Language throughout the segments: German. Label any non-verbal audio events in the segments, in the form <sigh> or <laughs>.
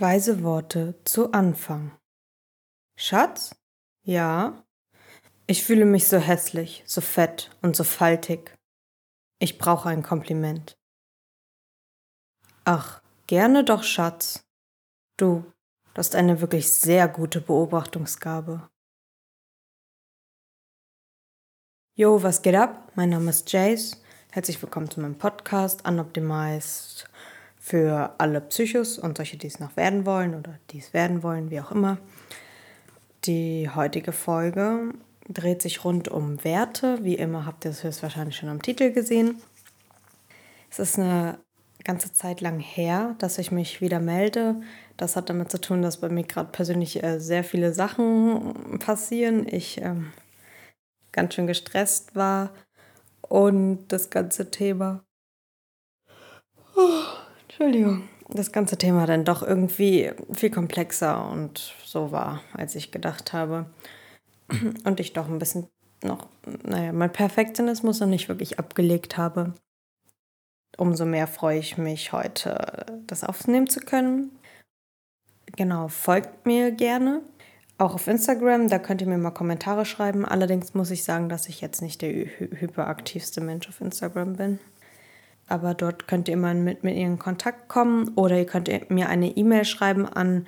Weise Worte zu Anfang. Schatz? Ja? Ich fühle mich so hässlich, so fett und so faltig. Ich brauche ein Kompliment. Ach, gerne doch, Schatz. Du, du hast eine wirklich sehr gute Beobachtungsgabe. Jo, was geht ab? Mein Name ist Jace. Herzlich willkommen zu meinem Podcast Unoptimized für alle Psychos und solche, die es noch werden wollen oder die es werden wollen, wie auch immer. Die heutige Folge dreht sich rund um Werte. Wie immer habt ihr es höchstwahrscheinlich schon am Titel gesehen. Es ist eine ganze Zeit lang her, dass ich mich wieder melde. Das hat damit zu tun, dass bei mir gerade persönlich äh, sehr viele Sachen passieren. Ich ähm, ganz schön gestresst war und das ganze Thema. Oh Entschuldigung. Das ganze Thema dann doch irgendwie viel komplexer und so war, als ich gedacht habe. Und ich doch ein bisschen noch, naja, mein Perfektionismus noch nicht wirklich abgelegt habe. Umso mehr freue ich mich heute, das aufnehmen zu können. Genau, folgt mir gerne. Auch auf Instagram, da könnt ihr mir mal Kommentare schreiben. Allerdings muss ich sagen, dass ich jetzt nicht der hyperaktivste Mensch auf Instagram bin aber dort könnt ihr immer mit, mit ihr in Kontakt kommen oder ihr könnt mir eine E-Mail schreiben an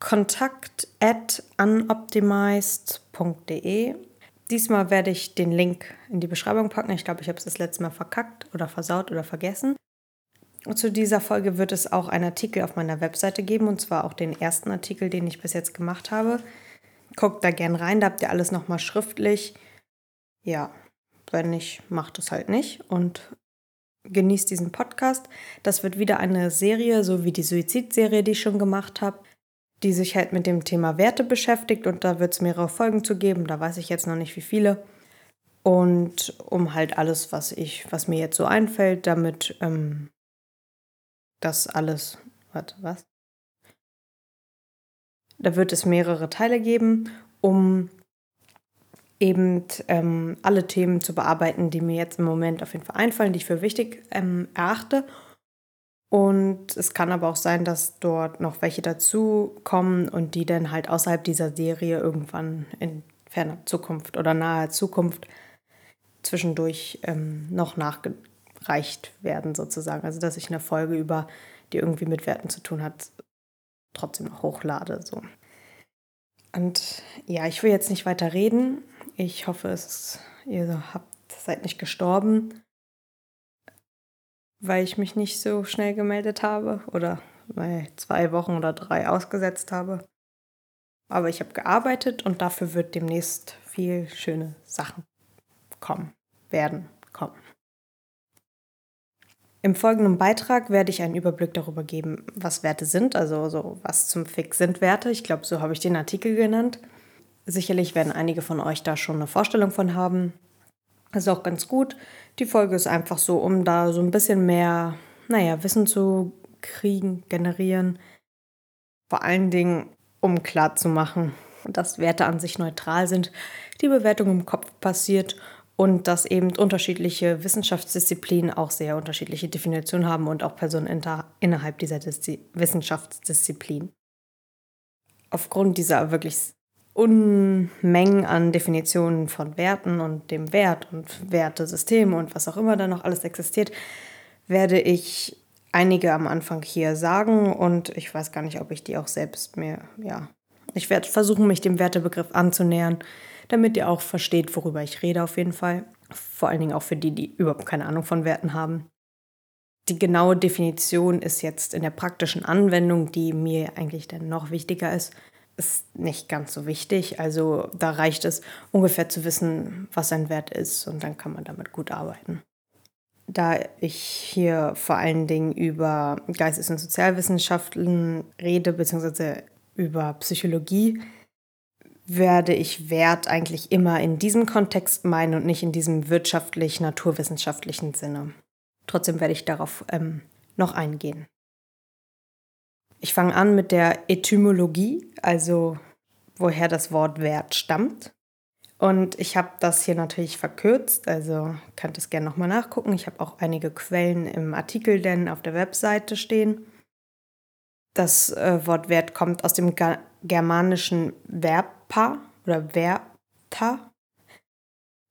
kontakt@unoptimized.de. Diesmal werde ich den Link in die Beschreibung packen. Ich glaube, ich habe es das letzte Mal verkackt oder versaut oder vergessen. Zu dieser Folge wird es auch einen Artikel auf meiner Webseite geben und zwar auch den ersten Artikel, den ich bis jetzt gemacht habe. Guckt da gern rein, da habt ihr alles nochmal schriftlich. Ja, wenn nicht, macht es halt nicht. Und genießt diesen Podcast. Das wird wieder eine Serie, so wie die Suizidserie, die ich schon gemacht habe, die sich halt mit dem Thema Werte beschäftigt und da wird es mehrere Folgen zu geben. Da weiß ich jetzt noch nicht, wie viele. Und um halt alles, was ich, was mir jetzt so einfällt, damit ähm, das alles. Warte, was? Da wird es mehrere Teile geben, um eben ähm, alle Themen zu bearbeiten, die mir jetzt im Moment auf jeden Fall einfallen, die ich für wichtig ähm, erachte. Und es kann aber auch sein, dass dort noch welche dazu kommen und die dann halt außerhalb dieser Serie irgendwann in ferner Zukunft oder naher Zukunft zwischendurch ähm, noch nachgereicht werden, sozusagen. Also dass ich eine Folge über, die irgendwie mit Werten zu tun hat, trotzdem noch hochlade. So. Und ja, ich will jetzt nicht weiter reden. Ich hoffe, es, ihr habt, seid nicht gestorben, weil ich mich nicht so schnell gemeldet habe oder weil zwei Wochen oder drei ausgesetzt habe. Aber ich habe gearbeitet und dafür wird demnächst viel schöne Sachen kommen, werden kommen. Im folgenden Beitrag werde ich einen Überblick darüber geben, was Werte sind, also so was zum Fix sind Werte. Ich glaube, so habe ich den Artikel genannt. Sicherlich werden einige von euch da schon eine Vorstellung von haben. Das ist auch ganz gut. Die Folge ist einfach so, um da so ein bisschen mehr, naja, Wissen zu kriegen, generieren. Vor allen Dingen, um klarzumachen, dass Werte an sich neutral sind, die Bewertung im Kopf passiert und dass eben unterschiedliche Wissenschaftsdisziplinen auch sehr unterschiedliche Definitionen haben und auch Personen innerhalb dieser Diszi Wissenschaftsdisziplin. Aufgrund dieser wirklich Unmengen an Definitionen von Werten und dem Wert und Wertesysteme und was auch immer da noch alles existiert, werde ich einige am Anfang hier sagen und ich weiß gar nicht, ob ich die auch selbst mir, ja, ich werde versuchen, mich dem Wertebegriff anzunähern, damit ihr auch versteht, worüber ich rede auf jeden Fall. Vor allen Dingen auch für die, die überhaupt keine Ahnung von Werten haben. Die genaue Definition ist jetzt in der praktischen Anwendung, die mir eigentlich dann noch wichtiger ist, ist nicht ganz so wichtig. Also da reicht es ungefähr zu wissen, was ein Wert ist und dann kann man damit gut arbeiten. Da ich hier vor allen Dingen über Geistes- und Sozialwissenschaften rede, beziehungsweise über Psychologie, werde ich Wert eigentlich immer in diesem Kontext meinen und nicht in diesem wirtschaftlich-naturwissenschaftlichen Sinne. Trotzdem werde ich darauf ähm, noch eingehen. Ich fange an mit der Etymologie, also woher das Wort Wert stammt. Und ich habe das hier natürlich verkürzt, also könnt es gerne nochmal nachgucken. Ich habe auch einige Quellen im Artikel denn auf der Webseite stehen. Das äh, Wort Wert kommt aus dem Ga germanischen Verpa oder Verta,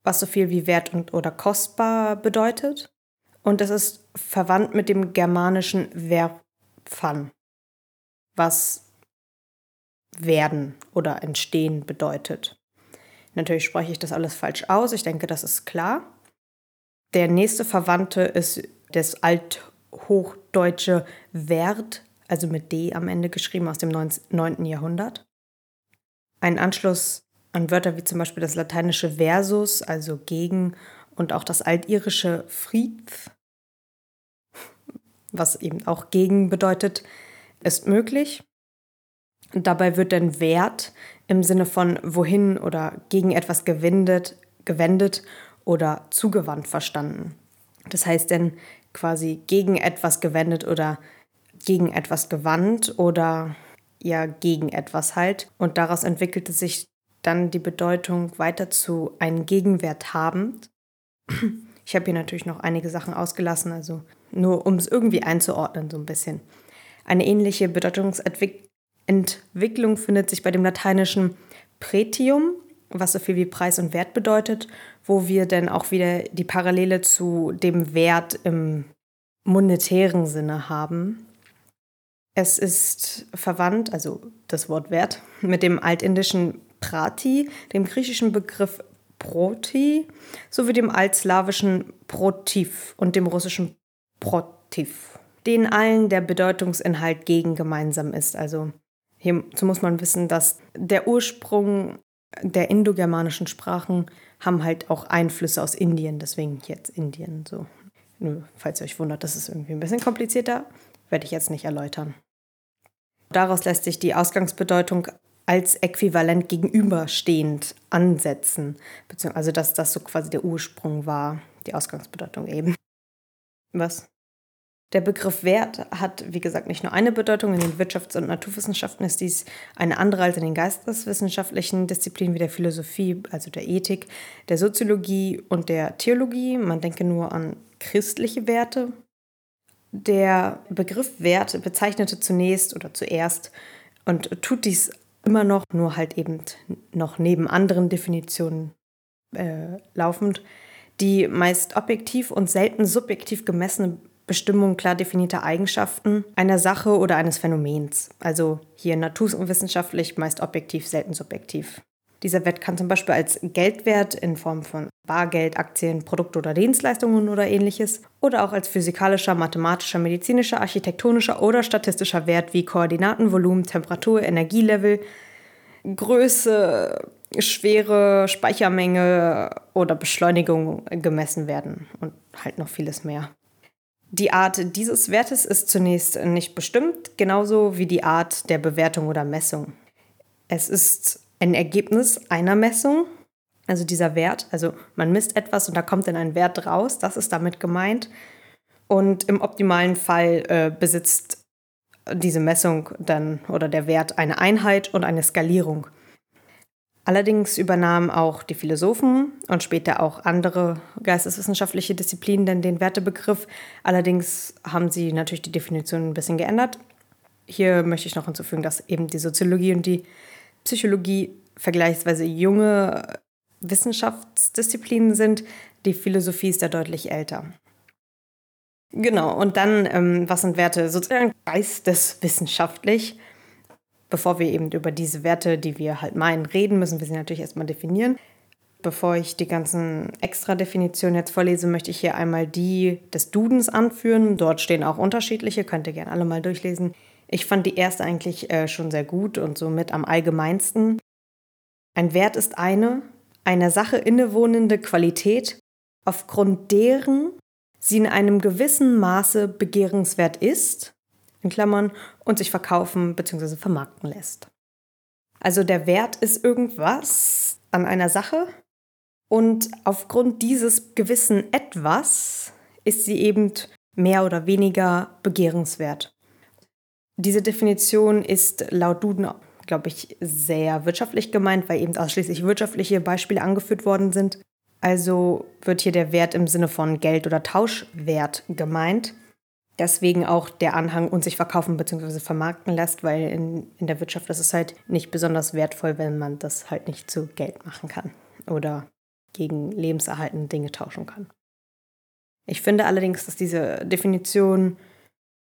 was so viel wie wert und oder kostbar bedeutet. Und es ist verwandt mit dem germanischen Verpfan, was werden oder entstehen bedeutet. Natürlich spreche ich das alles falsch aus, ich denke, das ist klar. Der nächste Verwandte ist das althochdeutsche Werd, also mit D am Ende geschrieben aus dem 9. Jahrhundert. Ein Anschluss an Wörter wie zum Beispiel das lateinische Versus, also gegen, und auch das altirische Fried, was eben auch gegen bedeutet, ist möglich. Dabei wird dann Wert im Sinne von wohin oder gegen etwas gewendet, gewendet oder zugewandt verstanden. Das heißt dann quasi gegen etwas gewendet oder gegen etwas gewandt oder ja gegen etwas halt. Und daraus entwickelte sich dann die Bedeutung weiter zu einen Gegenwert habend. Ich habe hier natürlich noch einige Sachen ausgelassen, also nur um es irgendwie einzuordnen so ein bisschen. Eine ähnliche Bedeutungsentwicklung findet sich bei dem lateinischen Pretium, was so viel wie Preis und Wert bedeutet, wo wir dann auch wieder die Parallele zu dem Wert im monetären Sinne haben. Es ist verwandt, also das Wort Wert, mit dem altindischen Prati, dem griechischen Begriff Proti, sowie dem altslawischen Protiv und dem russischen Protiv, denen allen der Bedeutungsinhalt gegen gemeinsam ist. Also hierzu muss man wissen, dass der Ursprung der indogermanischen Sprachen haben halt auch Einflüsse aus Indien, deswegen jetzt Indien so. Nur, falls ihr euch wundert, das ist irgendwie ein bisschen komplizierter, werde ich jetzt nicht erläutern. Daraus lässt sich die Ausgangsbedeutung als äquivalent gegenüberstehend ansetzen, also dass das so quasi der Ursprung war, die Ausgangsbedeutung eben. Was? Der Begriff Wert hat, wie gesagt, nicht nur eine Bedeutung. In den Wirtschafts- und Naturwissenschaften ist dies eine andere als in den geisteswissenschaftlichen Disziplinen wie der Philosophie, also der Ethik, der Soziologie und der Theologie. Man denke nur an christliche Werte. Der Begriff Wert bezeichnete zunächst oder zuerst und tut dies immer noch, nur halt eben noch neben anderen Definitionen äh, laufend, die meist objektiv und selten subjektiv gemessene Bestimmung klar definierter Eigenschaften einer Sache oder eines Phänomens. Also hier naturwissenschaftlich, meist objektiv, selten subjektiv. Dieser Wert kann zum Beispiel als Geldwert in Form von Bargeld, Aktien, Produkte oder Dienstleistungen oder ähnliches oder auch als physikalischer, mathematischer, medizinischer, architektonischer oder statistischer Wert wie Koordinaten, Volumen, Temperatur, Energielevel, Größe, Schwere, Speichermenge oder Beschleunigung gemessen werden und halt noch vieles mehr. Die Art dieses Wertes ist zunächst nicht bestimmt, genauso wie die Art der Bewertung oder Messung. Es ist ein Ergebnis einer Messung, also dieser Wert, also man misst etwas und da kommt dann ein Wert raus, das ist damit gemeint. Und im optimalen Fall äh, besitzt diese Messung dann oder der Wert eine Einheit und eine Skalierung. Allerdings übernahmen auch die Philosophen und später auch andere geisteswissenschaftliche Disziplinen dann den Wertebegriff. Allerdings haben sie natürlich die Definition ein bisschen geändert. Hier möchte ich noch hinzufügen, dass eben die Soziologie und die Psychologie vergleichsweise junge Wissenschaftsdisziplinen sind. Die Philosophie ist ja deutlich älter. Genau, und dann, ähm, was sind Werte sozusagen geisteswissenschaftlich? Bevor wir eben über diese Werte, die wir halt meinen, reden, müssen wir sie natürlich erstmal definieren. Bevor ich die ganzen Extra-Definitionen jetzt vorlese, möchte ich hier einmal die des Dudens anführen. Dort stehen auch unterschiedliche, könnt ihr gerne alle mal durchlesen. Ich fand die erste eigentlich äh, schon sehr gut und somit am allgemeinsten. Ein Wert ist eine, einer Sache innewohnende Qualität, aufgrund deren sie in einem gewissen Maße begehrenswert ist in Klammern, und sich verkaufen bzw. vermarkten lässt. Also der Wert ist irgendwas an einer Sache und aufgrund dieses gewissen etwas ist sie eben mehr oder weniger begehrenswert. Diese Definition ist laut Duden, glaube ich, sehr wirtschaftlich gemeint, weil eben ausschließlich wirtschaftliche Beispiele angeführt worden sind. Also wird hier der Wert im Sinne von Geld oder Tauschwert gemeint. Deswegen auch der Anhang und sich verkaufen bzw. vermarkten lässt, weil in, in der Wirtschaft ist es halt nicht besonders wertvoll, wenn man das halt nicht zu Geld machen kann oder gegen lebenserhaltende Dinge tauschen kann. Ich finde allerdings, dass diese Definition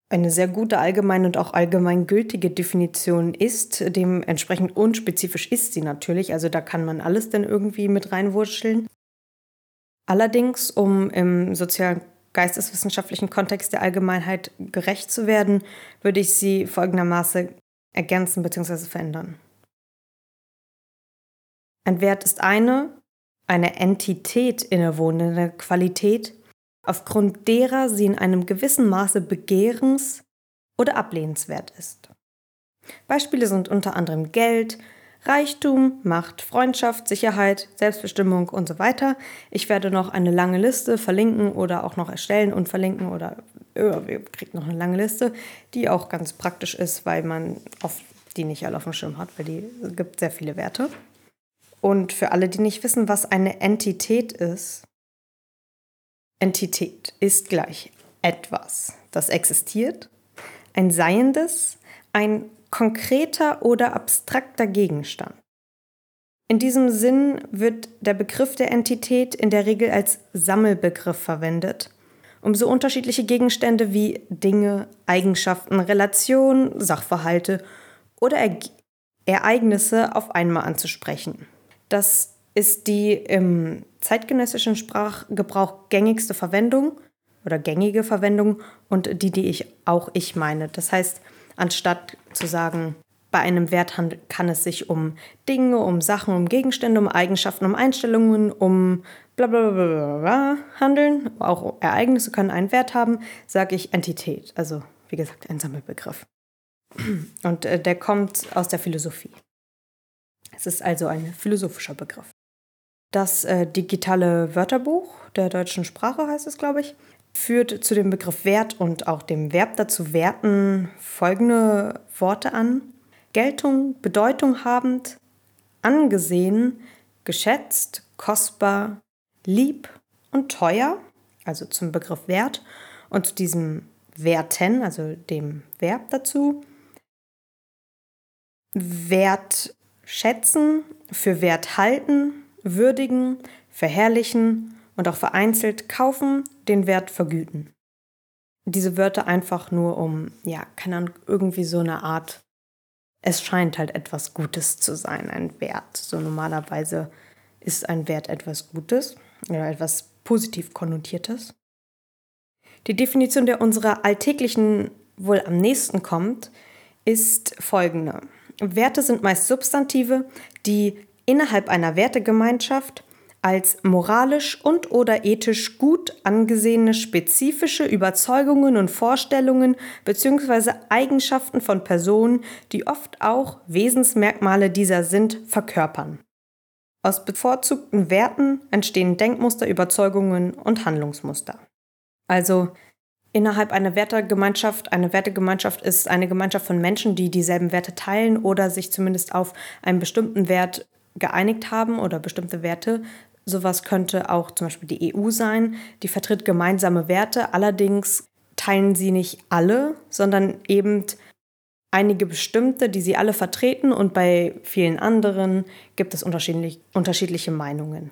eine sehr gute allgemeine und auch allgemeingültige Definition ist. Dementsprechend unspezifisch ist sie natürlich. Also da kann man alles dann irgendwie mit reinwurscheln. Allerdings, um im sozialen geisteswissenschaftlichen Kontext der Allgemeinheit gerecht zu werden, würde ich sie folgendermaßen ergänzen bzw. verändern. Ein Wert ist eine, eine Entität innewohnende Qualität, aufgrund derer sie in einem gewissen Maße begehrens- oder ablehnenswert ist. Beispiele sind unter anderem Geld, Reichtum, Macht, Freundschaft, Sicherheit, Selbstbestimmung und so weiter. Ich werde noch eine lange Liste verlinken oder auch noch erstellen und verlinken oder ihr kriegt noch eine lange Liste, die auch ganz praktisch ist, weil man oft die nicht alle auf dem Schirm hat, weil die gibt sehr viele Werte. Und für alle, die nicht wissen, was eine Entität ist, Entität ist gleich etwas, das existiert, ein Seiendes, ein konkreter oder abstrakter Gegenstand. In diesem Sinn wird der Begriff der Entität in der Regel als Sammelbegriff verwendet, um so unterschiedliche Gegenstände wie Dinge, Eigenschaften, Relationen, Sachverhalte oder Ereignisse auf einmal anzusprechen. Das ist die im zeitgenössischen Sprachgebrauch gängigste Verwendung oder gängige Verwendung und die, die ich auch ich meine. Das heißt, anstatt zu sagen, bei einem Wert kann es sich um Dinge, um Sachen, um Gegenstände, um Eigenschaften, um Einstellungen, um bla bla bla bla, handeln. Auch Ereignisse können einen Wert haben, sage ich Entität. Also wie gesagt, ein Sammelbegriff. Und äh, der kommt aus der Philosophie. Es ist also ein philosophischer Begriff. Das äh, digitale Wörterbuch der deutschen Sprache heißt es, glaube ich, führt zu dem Begriff Wert und auch dem Verb dazu werten folgende Worte an. Geltung, Bedeutung habend, angesehen, geschätzt, kostbar, lieb und teuer, also zum Begriff Wert und zu diesem Werten, also dem Verb dazu. Wert schätzen, für Wert halten, würdigen, verherrlichen und auch vereinzelt kaufen, den Wert vergüten. Diese Wörter einfach nur um, ja, keine Ahnung, irgendwie so eine Art, es scheint halt etwas Gutes zu sein, ein Wert. So normalerweise ist ein Wert etwas Gutes oder etwas positiv konnotiertes. Die Definition, der unserer alltäglichen wohl am nächsten kommt, ist folgende. Werte sind meist Substantive, die innerhalb einer Wertegemeinschaft als moralisch und oder ethisch gut angesehene spezifische Überzeugungen und Vorstellungen bzw. Eigenschaften von Personen, die oft auch Wesensmerkmale dieser sind, verkörpern. Aus bevorzugten Werten entstehen Denkmuster, Überzeugungen und Handlungsmuster. Also innerhalb einer Wertegemeinschaft, eine Wertegemeinschaft ist eine Gemeinschaft von Menschen, die dieselben Werte teilen oder sich zumindest auf einen bestimmten Wert geeinigt haben oder bestimmte Werte. Sowas könnte auch zum Beispiel die EU sein. Die vertritt gemeinsame Werte, allerdings teilen sie nicht alle, sondern eben einige bestimmte, die sie alle vertreten und bei vielen anderen gibt es unterschiedlich, unterschiedliche Meinungen.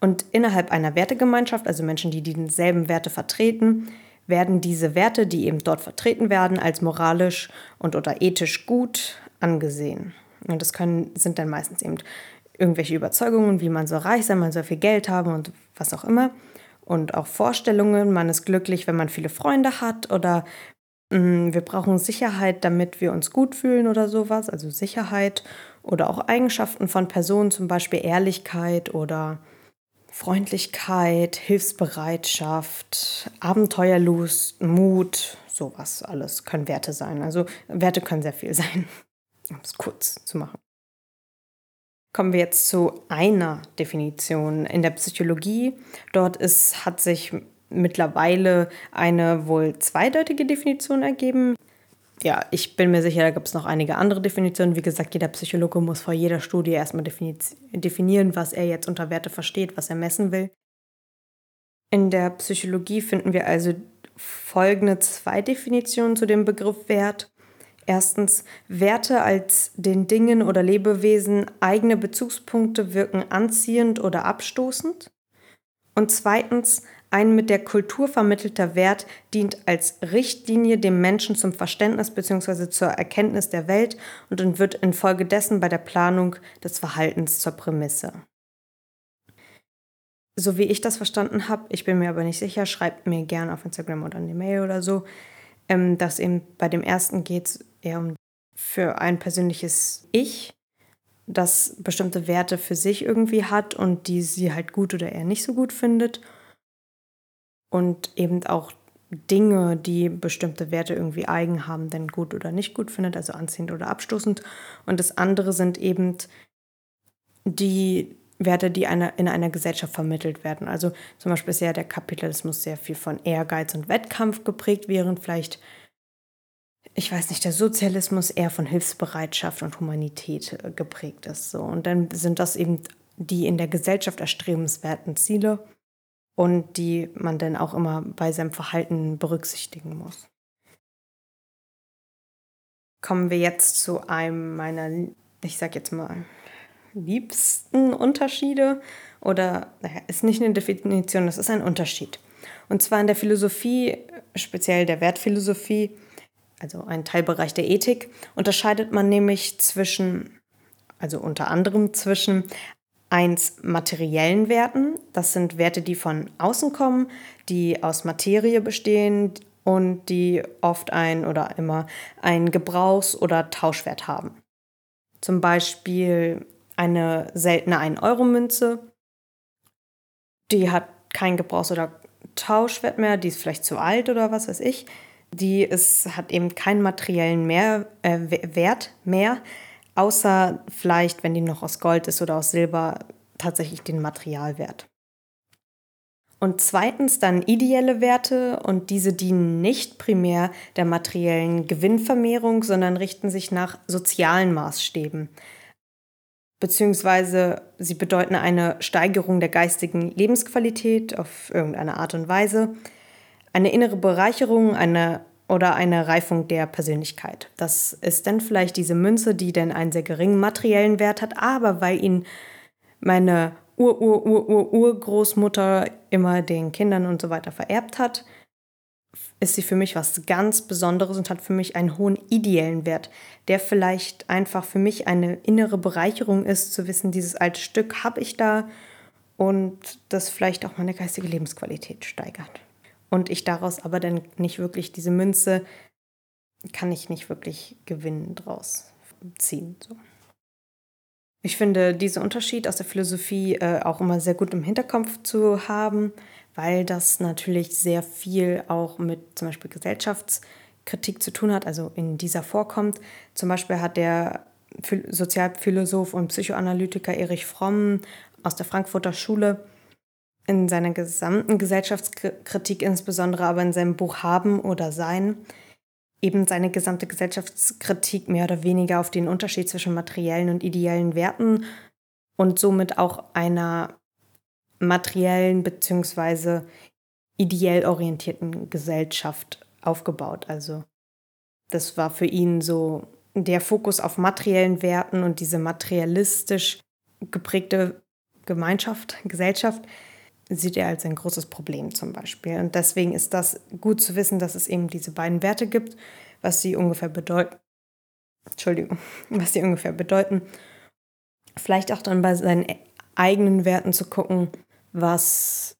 Und innerhalb einer Wertegemeinschaft, also Menschen, die dieselben Werte vertreten, werden diese Werte, die eben dort vertreten werden, als moralisch und oder ethisch gut angesehen. Und das können, sind dann meistens eben irgendwelche Überzeugungen, wie man soll reich sein, man soll viel Geld haben und was auch immer. Und auch Vorstellungen, man ist glücklich, wenn man viele Freunde hat oder mh, mm, wir brauchen Sicherheit, damit wir uns gut fühlen oder sowas, also Sicherheit oder auch Eigenschaften von Personen, zum Beispiel Ehrlichkeit oder Freundlichkeit, Hilfsbereitschaft, Abenteuerlust, Mut, sowas alles können Werte sein. Also Werte können sehr viel sein, um es kurz zu machen. Kommen wir jetzt zu einer Definition in der Psychologie. Dort ist, hat sich mittlerweile eine wohl zweideutige Definition ergeben. Ja, ich bin mir sicher, da gibt es noch einige andere Definitionen. Wie gesagt, jeder Psychologe muss vor jeder Studie erstmal definieren, was er jetzt unter Werte versteht, was er messen will. In der Psychologie finden wir also folgende zwei Definitionen zu dem Begriff Wert. Erstens, Werte als den Dingen oder Lebewesen eigene Bezugspunkte wirken anziehend oder abstoßend. Und zweitens, ein mit der Kultur vermittelter Wert dient als Richtlinie dem Menschen zum Verständnis bzw. zur Erkenntnis der Welt und wird infolgedessen bei der Planung des Verhaltens zur Prämisse. So wie ich das verstanden habe, ich bin mir aber nicht sicher, schreibt mir gerne auf Instagram oder eine Mail oder so, ähm, dass eben bei dem ersten geht es eher um für ein persönliches Ich, das bestimmte Werte für sich irgendwie hat und die sie halt gut oder eher nicht so gut findet und eben auch Dinge, die bestimmte Werte irgendwie eigen haben, denn gut oder nicht gut findet, also anziehend oder abstoßend. Und das andere sind eben die Werte, die eine, in einer Gesellschaft vermittelt werden. Also zum Beispiel ist ja der Kapitalismus sehr viel von Ehrgeiz und Wettkampf geprägt, während vielleicht, ich weiß nicht, der Sozialismus eher von Hilfsbereitschaft und Humanität äh, geprägt ist. So. Und dann sind das eben die in der Gesellschaft erstrebenswerten Ziele und die man dann auch immer bei seinem Verhalten berücksichtigen muss. Kommen wir jetzt zu einem meiner, ich sag jetzt mal, liebsten Unterschiede oder naja, ist nicht eine Definition, das ist ein Unterschied. Und zwar in der Philosophie, speziell der Wertphilosophie, also ein Teilbereich der Ethik, unterscheidet man nämlich zwischen, also unter anderem zwischen eins materiellen Werten. Das sind Werte, die von außen kommen, die aus Materie bestehen und die oft ein oder immer einen Gebrauchs- oder Tauschwert haben. Zum Beispiel eine seltene 1-Euro-Münze. Die hat keinen Gebrauchs- oder Tauschwert mehr, die ist vielleicht zu alt oder was weiß ich. Die ist, hat eben keinen materiellen mehr, äh, Wert mehr, außer vielleicht, wenn die noch aus Gold ist oder aus Silber, tatsächlich den Materialwert. Und zweitens dann ideelle Werte und diese dienen nicht primär der materiellen Gewinnvermehrung, sondern richten sich nach sozialen Maßstäben. Beziehungsweise sie bedeuten eine Steigerung der geistigen Lebensqualität auf irgendeine Art und Weise, eine innere Bereicherung, eine oder eine Reifung der Persönlichkeit. Das ist dann vielleicht diese Münze, die dann einen sehr geringen materiellen Wert hat, aber weil ihn meine Ur-Ur-Ur-Ur-Urgroßmutter immer den Kindern und so weiter vererbt hat, ist sie für mich was ganz Besonderes und hat für mich einen hohen ideellen Wert, der vielleicht einfach für mich eine innere Bereicherung ist, zu wissen, dieses alte Stück habe ich da und das vielleicht auch meine geistige Lebensqualität steigert und ich daraus aber dann nicht wirklich diese Münze, kann ich nicht wirklich Gewinn draus ziehen. So. Ich finde diesen Unterschied aus der Philosophie äh, auch immer sehr gut im Hinterkopf zu haben, weil das natürlich sehr viel auch mit zum Beispiel Gesellschaftskritik zu tun hat, also in dieser vorkommt. Zum Beispiel hat der Sozialphilosoph und Psychoanalytiker Erich Fromm aus der Frankfurter Schule in seiner gesamten Gesellschaftskritik, insbesondere aber in seinem Buch Haben oder Sein, eben seine gesamte Gesellschaftskritik mehr oder weniger auf den Unterschied zwischen materiellen und ideellen Werten und somit auch einer materiellen bzw. ideell orientierten Gesellschaft aufgebaut. Also das war für ihn so der Fokus auf materiellen Werten und diese materialistisch geprägte Gemeinschaft, Gesellschaft, sieht er als ein großes Problem zum Beispiel. Und deswegen ist das gut zu wissen, dass es eben diese beiden Werte gibt, was sie ungefähr bedeuten. Entschuldigung, <laughs> was sie ungefähr bedeuten. Vielleicht auch dann bei seinen eigenen Werten zu gucken, was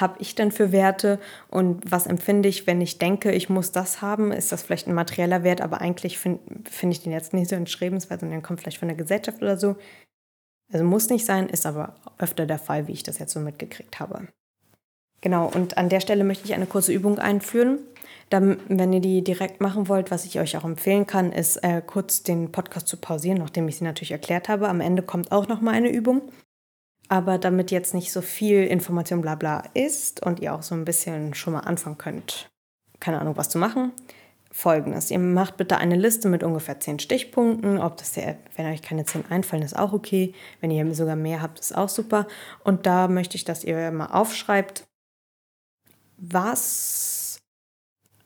habe ich denn für Werte und was empfinde ich, wenn ich denke, ich muss das haben? Ist das vielleicht ein materieller Wert, aber eigentlich finde find ich den jetzt nicht so entschrebenswert, sondern kommt vielleicht von der Gesellschaft oder so. Also muss nicht sein, ist aber öfter der Fall, wie ich das jetzt so mitgekriegt habe. Genau, und an der Stelle möchte ich eine kurze Übung einführen. Dann, wenn ihr die direkt machen wollt, was ich euch auch empfehlen kann, ist äh, kurz den Podcast zu pausieren, nachdem ich sie natürlich erklärt habe. Am Ende kommt auch noch mal eine Übung. Aber damit jetzt nicht so viel Information bla bla ist und ihr auch so ein bisschen schon mal anfangen könnt, keine Ahnung, was zu machen, folgendes. Ihr macht bitte eine Liste mit ungefähr zehn Stichpunkten. Ob das der, wenn euch keine zehn einfallen, ist auch okay. Wenn ihr sogar mehr habt, ist auch super. Und da möchte ich, dass ihr mal aufschreibt, was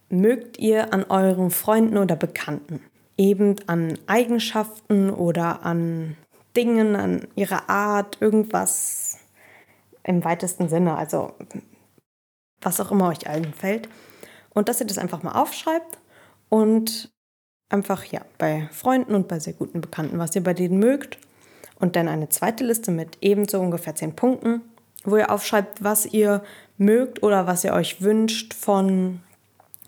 mögt ihr an euren Freunden oder Bekannten? Eben an Eigenschaften oder an Dingen, an ihrer Art, irgendwas im weitesten Sinne, also was auch immer euch allen fällt. Und dass ihr das einfach mal aufschreibt und einfach ja bei Freunden und bei sehr guten Bekannten, was ihr bei denen mögt. Und dann eine zweite Liste mit ebenso ungefähr zehn Punkten, wo ihr aufschreibt, was ihr mögt oder was ihr euch wünscht von,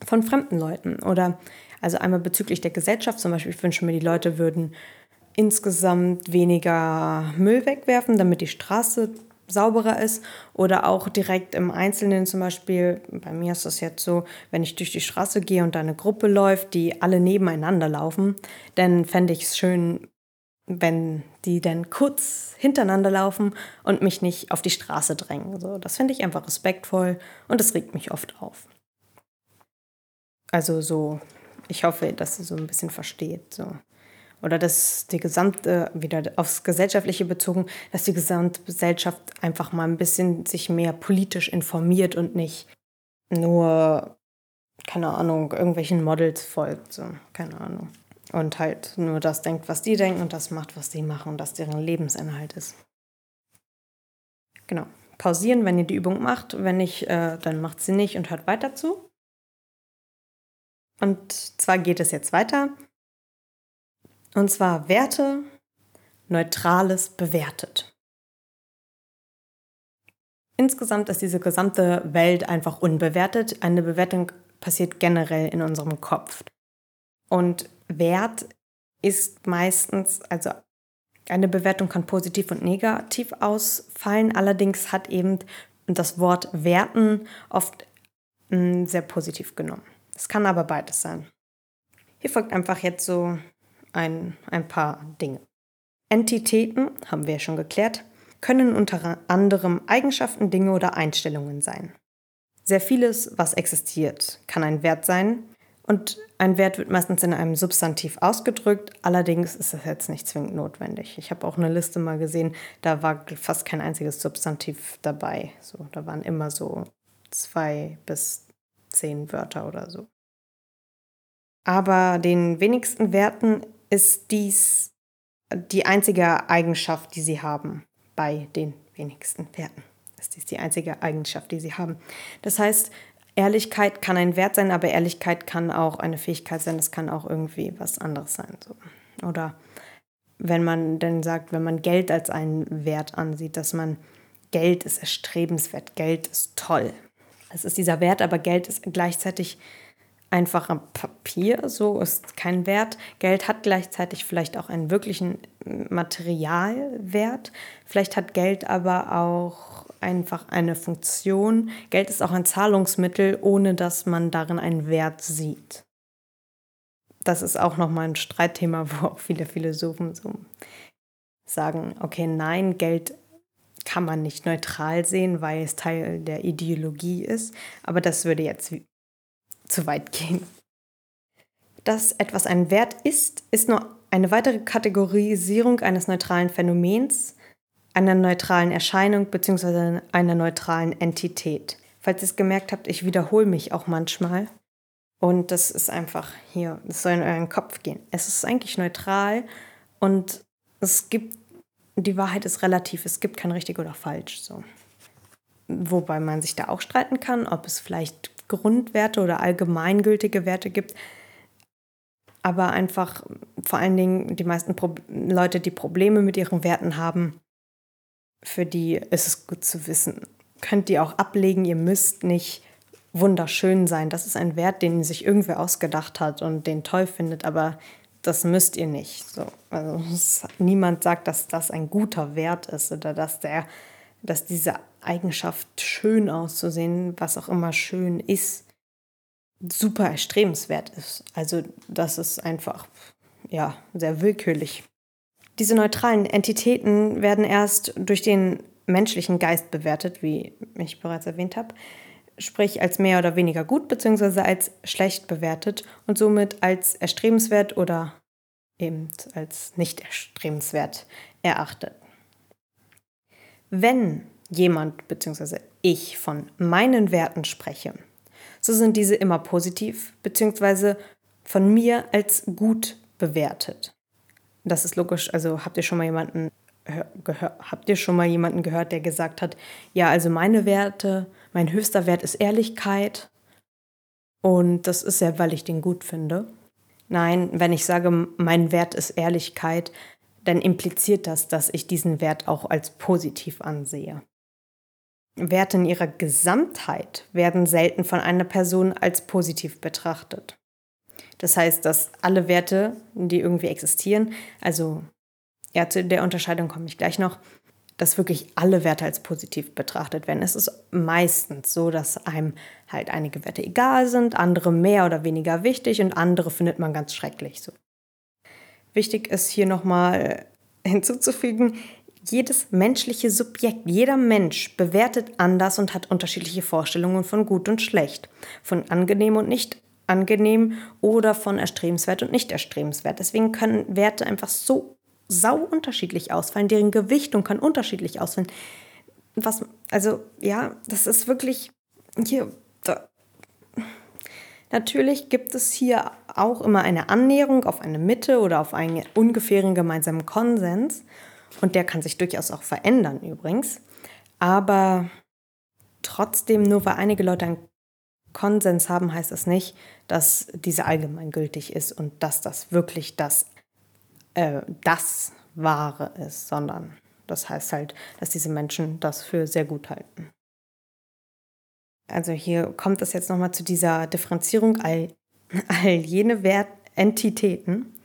von fremden Leuten. Oder also einmal bezüglich der Gesellschaft, zum Beispiel, ich wünsche mir, die Leute würden insgesamt weniger Müll wegwerfen, damit die Straße sauberer ist oder auch direkt im Einzelnen zum Beispiel, bei mir ist das jetzt so, wenn ich durch die Straße gehe und da eine Gruppe läuft, die alle nebeneinander laufen, dann fände ich es schön, wenn die dann kurz hintereinander laufen und mich nicht auf die Straße drängen. So, das finde ich einfach respektvoll und das regt mich oft auf. Also so, ich hoffe, dass ihr so ein bisschen versteht. So oder dass die gesamte, wieder aufs Gesellschaftliche bezogen, dass die gesamte Gesellschaft einfach mal ein bisschen sich mehr politisch informiert und nicht nur, keine Ahnung, irgendwelchen Models folgt, so, keine Ahnung. Und halt nur das denkt, was die denken und das macht, was die machen und das deren Lebensinhalt ist. Genau. Pausieren, wenn ihr die Übung macht. Wenn nicht, äh, dann macht sie nicht und hört weiter zu. Und zwar geht es jetzt weiter und zwar Werte, Neutrales bewertet. Insgesamt ist diese gesamte Welt einfach unbewertet. Eine Bewertung passiert generell in unserem Kopf. Und Wert ist meistens, also eine Bewertung kann positiv und negativ ausfallen. Allerdings hat eben das Wort werten oft hm, sehr positiv genommen. Es kann aber beides sein. Hier folgt einfach jetzt so ein, ein paar Dinge. Entitäten, haben wir ja schon geklärt, können unter anderem Eigenschaften, Dinge oder Einstellungen sein. Sehr vieles, was existiert, kann ein Wert sein und ein Wert wird meistens in einem Substantiv ausgedrückt, allerdings ist das jetzt nicht zwingend notwendig. Ich habe auch eine Liste mal gesehen, da war fast kein einziges Substantiv dabei. So, da waren immer so zwei bis zehn Wörter oder so. Aber den wenigsten Werten ist dies die einzige Eigenschaft, die sie haben bei den wenigsten Werten. Ist dies die einzige Eigenschaft, die sie haben. Das heißt, Ehrlichkeit kann ein Wert sein, aber Ehrlichkeit kann auch eine Fähigkeit sein, es kann auch irgendwie was anderes sein. So. Oder wenn man dann sagt, wenn man Geld als einen Wert ansieht, dass man Geld ist erstrebenswert, Geld ist toll. Es ist dieser Wert, aber Geld ist gleichzeitig einfach am Papier, so ist kein Wert. Geld hat gleichzeitig vielleicht auch einen wirklichen Materialwert. Vielleicht hat Geld aber auch einfach eine Funktion. Geld ist auch ein Zahlungsmittel, ohne dass man darin einen Wert sieht. Das ist auch nochmal ein Streitthema, <laughs> wo auch viele Philosophen so sagen, okay, nein, Geld kann man nicht neutral sehen, weil es Teil der Ideologie ist. Aber das würde jetzt zu weit gehen. Dass etwas ein Wert ist, ist nur eine weitere Kategorisierung eines neutralen Phänomens, einer neutralen Erscheinung bzw. einer neutralen Entität. Falls ihr es gemerkt habt, ich wiederhole mich auch manchmal. Und das ist einfach hier, das soll in euren Kopf gehen. Es ist eigentlich neutral und es gibt, die Wahrheit ist relativ, es gibt kein richtig oder falsch. So. Wobei man sich da auch streiten kann, ob es vielleicht Grundwerte oder allgemeingültige Werte gibt. Aber einfach vor allen Dingen die meisten Pro Leute, die Probleme mit ihren Werten haben, für die ist es gut zu wissen. Könnt ihr auch ablegen, ihr müsst nicht wunderschön sein. Das ist ein Wert, den sich irgendwer ausgedacht hat und den toll findet, aber das müsst ihr nicht. So, also niemand sagt, dass das ein guter Wert ist oder dass der, dass diese Eigenschaft, schön auszusehen, was auch immer schön ist, super erstrebenswert ist. Also das ist einfach, ja, sehr willkürlich. Diese neutralen Entitäten werden erst durch den menschlichen Geist bewertet, wie ich bereits erwähnt habe, sprich als mehr oder weniger gut bzw. als schlecht bewertet und somit als erstrebenswert oder eben als nicht erstrebenswert erachtet. Wenn jemand bzw. ich von meinen Werten spreche, so sind diese immer positiv bzw. von mir als gut bewertet. Das ist logisch, also habt ihr schon mal jemanden habt ihr schon mal jemanden gehört, der gesagt hat, ja, also meine Werte, mein höchster Wert ist Ehrlichkeit und das ist ja, weil ich den gut finde. Nein, wenn ich sage, mein Wert ist Ehrlichkeit, dann impliziert das, dass ich diesen Wert auch als positiv ansehe. Werte in ihrer Gesamtheit werden selten von einer Person als positiv betrachtet. Das heißt, dass alle Werte, die irgendwie existieren, also ja, zu der Unterscheidung komme ich gleich noch, dass wirklich alle Werte als positiv betrachtet werden. Es ist meistens so, dass einem halt einige Werte egal sind, andere mehr oder weniger wichtig und andere findet man ganz schrecklich. So. Wichtig ist hier nochmal hinzuzufügen, jedes menschliche Subjekt, jeder Mensch bewertet anders und hat unterschiedliche Vorstellungen von gut und schlecht, von angenehm und nicht angenehm oder von erstrebenswert und nicht erstrebenswert. Deswegen können Werte einfach so sau unterschiedlich ausfallen, deren Gewichtung kann unterschiedlich ausfallen. Was, also ja, das ist wirklich hier. Da. Natürlich gibt es hier auch immer eine Annäherung auf eine Mitte oder auf einen ungefähren gemeinsamen Konsens. Und der kann sich durchaus auch verändern übrigens. Aber trotzdem, nur weil einige Leute einen Konsens haben, heißt das nicht, dass diese allgemeingültig ist und dass das wirklich das äh, das Wahre ist, sondern das heißt halt, dass diese Menschen das für sehr gut halten. Also hier kommt es jetzt nochmal zu dieser Differenzierung all, <laughs> all jene Wertentitäten,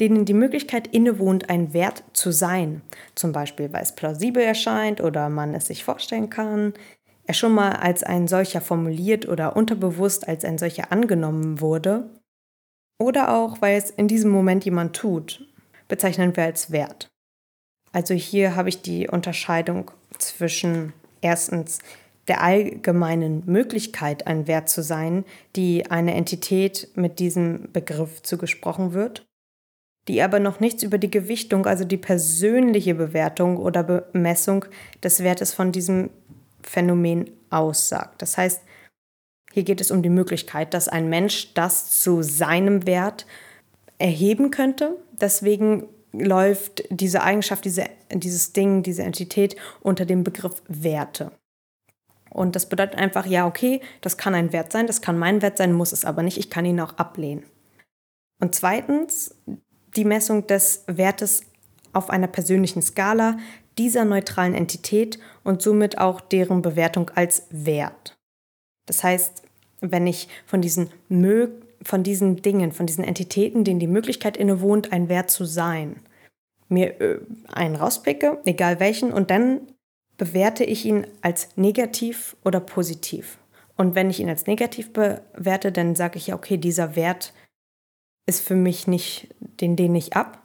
denen die Möglichkeit innewohnt, ein Wert zu sein, zum Beispiel weil es plausibel erscheint oder man es sich vorstellen kann, er schon mal als ein solcher formuliert oder unterbewusst als ein solcher angenommen wurde, oder auch weil es in diesem Moment jemand tut. Bezeichnen wir als Wert. Also hier habe ich die Unterscheidung zwischen erstens der allgemeinen Möglichkeit, ein Wert zu sein, die eine Entität mit diesem Begriff zugesprochen wird, die aber noch nichts über die Gewichtung, also die persönliche Bewertung oder Bemessung des Wertes von diesem Phänomen aussagt. Das heißt, hier geht es um die Möglichkeit, dass ein Mensch das zu seinem Wert erheben könnte. Deswegen läuft diese Eigenschaft, diese, dieses Ding, diese Entität unter dem Begriff Werte. Und das bedeutet einfach, ja, okay, das kann ein Wert sein, das kann mein Wert sein, muss es aber nicht, ich kann ihn auch ablehnen. Und zweitens, die Messung des Wertes auf einer persönlichen Skala dieser neutralen Entität und somit auch deren Bewertung als Wert. Das heißt, wenn ich von diesen von diesen Dingen, von diesen Entitäten, denen die Möglichkeit innewohnt, ein Wert zu sein, mir äh, einen rauspicke, egal welchen, und dann bewerte ich ihn als negativ oder positiv. Und wenn ich ihn als negativ bewerte, dann sage ich ja, okay, dieser Wert ist für mich nicht, den lehne ich ab.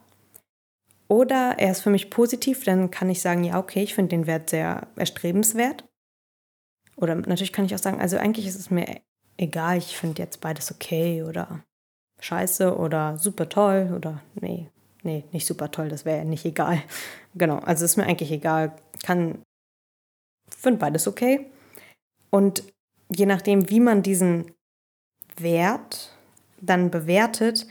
Oder er ist für mich positiv, dann kann ich sagen, ja, okay, ich finde den Wert sehr erstrebenswert. Oder natürlich kann ich auch sagen, also eigentlich ist es mir egal, ich finde jetzt beides okay oder scheiße oder super toll oder nee, nee, nicht super toll, das wäre ja nicht egal. <laughs> Genau, also ist mir eigentlich egal, kann, finde beides okay. Und je nachdem, wie man diesen Wert dann bewertet,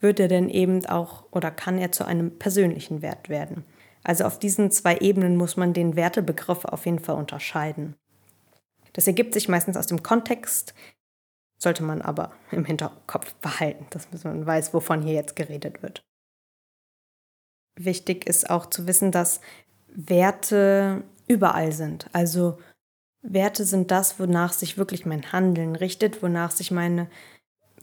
wird er dann eben auch oder kann er zu einem persönlichen Wert werden. Also auf diesen zwei Ebenen muss man den Wertebegriff auf jeden Fall unterscheiden. Das ergibt sich meistens aus dem Kontext, sollte man aber im Hinterkopf behalten, dass man weiß, wovon hier jetzt geredet wird. Wichtig ist auch zu wissen, dass Werte überall sind. Also Werte sind das, wonach sich wirklich mein Handeln richtet, wonach sich meine,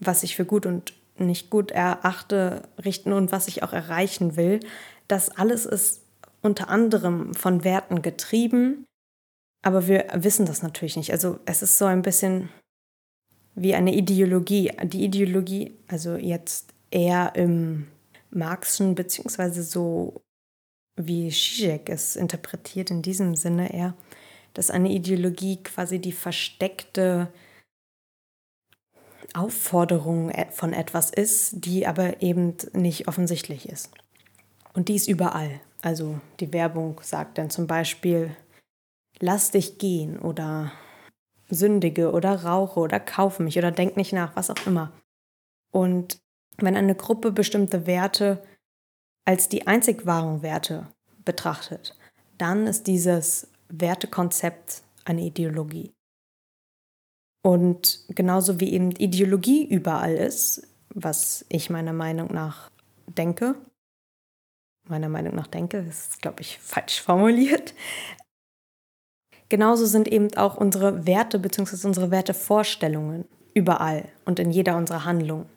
was ich für gut und nicht gut erachte, richten und was ich auch erreichen will. Das alles ist unter anderem von Werten getrieben, aber wir wissen das natürlich nicht. Also es ist so ein bisschen wie eine Ideologie. Die Ideologie, also jetzt eher im Marxischen, beziehungsweise so wie Zizek es interpretiert, in diesem Sinne eher, dass eine Ideologie quasi die versteckte Aufforderung von etwas ist, die aber eben nicht offensichtlich ist. Und die ist überall. Also die Werbung sagt dann zum Beispiel, lass dich gehen oder sündige oder rauche oder kaufe mich oder denk nicht nach, was auch immer. Und wenn eine Gruppe bestimmte Werte als die einzig wahren Werte betrachtet, dann ist dieses Wertekonzept eine Ideologie. Und genauso wie eben Ideologie überall ist, was ich meiner Meinung nach denke, meiner Meinung nach denke, ist, glaube ich, falsch formuliert. Genauso sind eben auch unsere Werte bzw. unsere Wertevorstellungen überall und in jeder unserer Handlungen.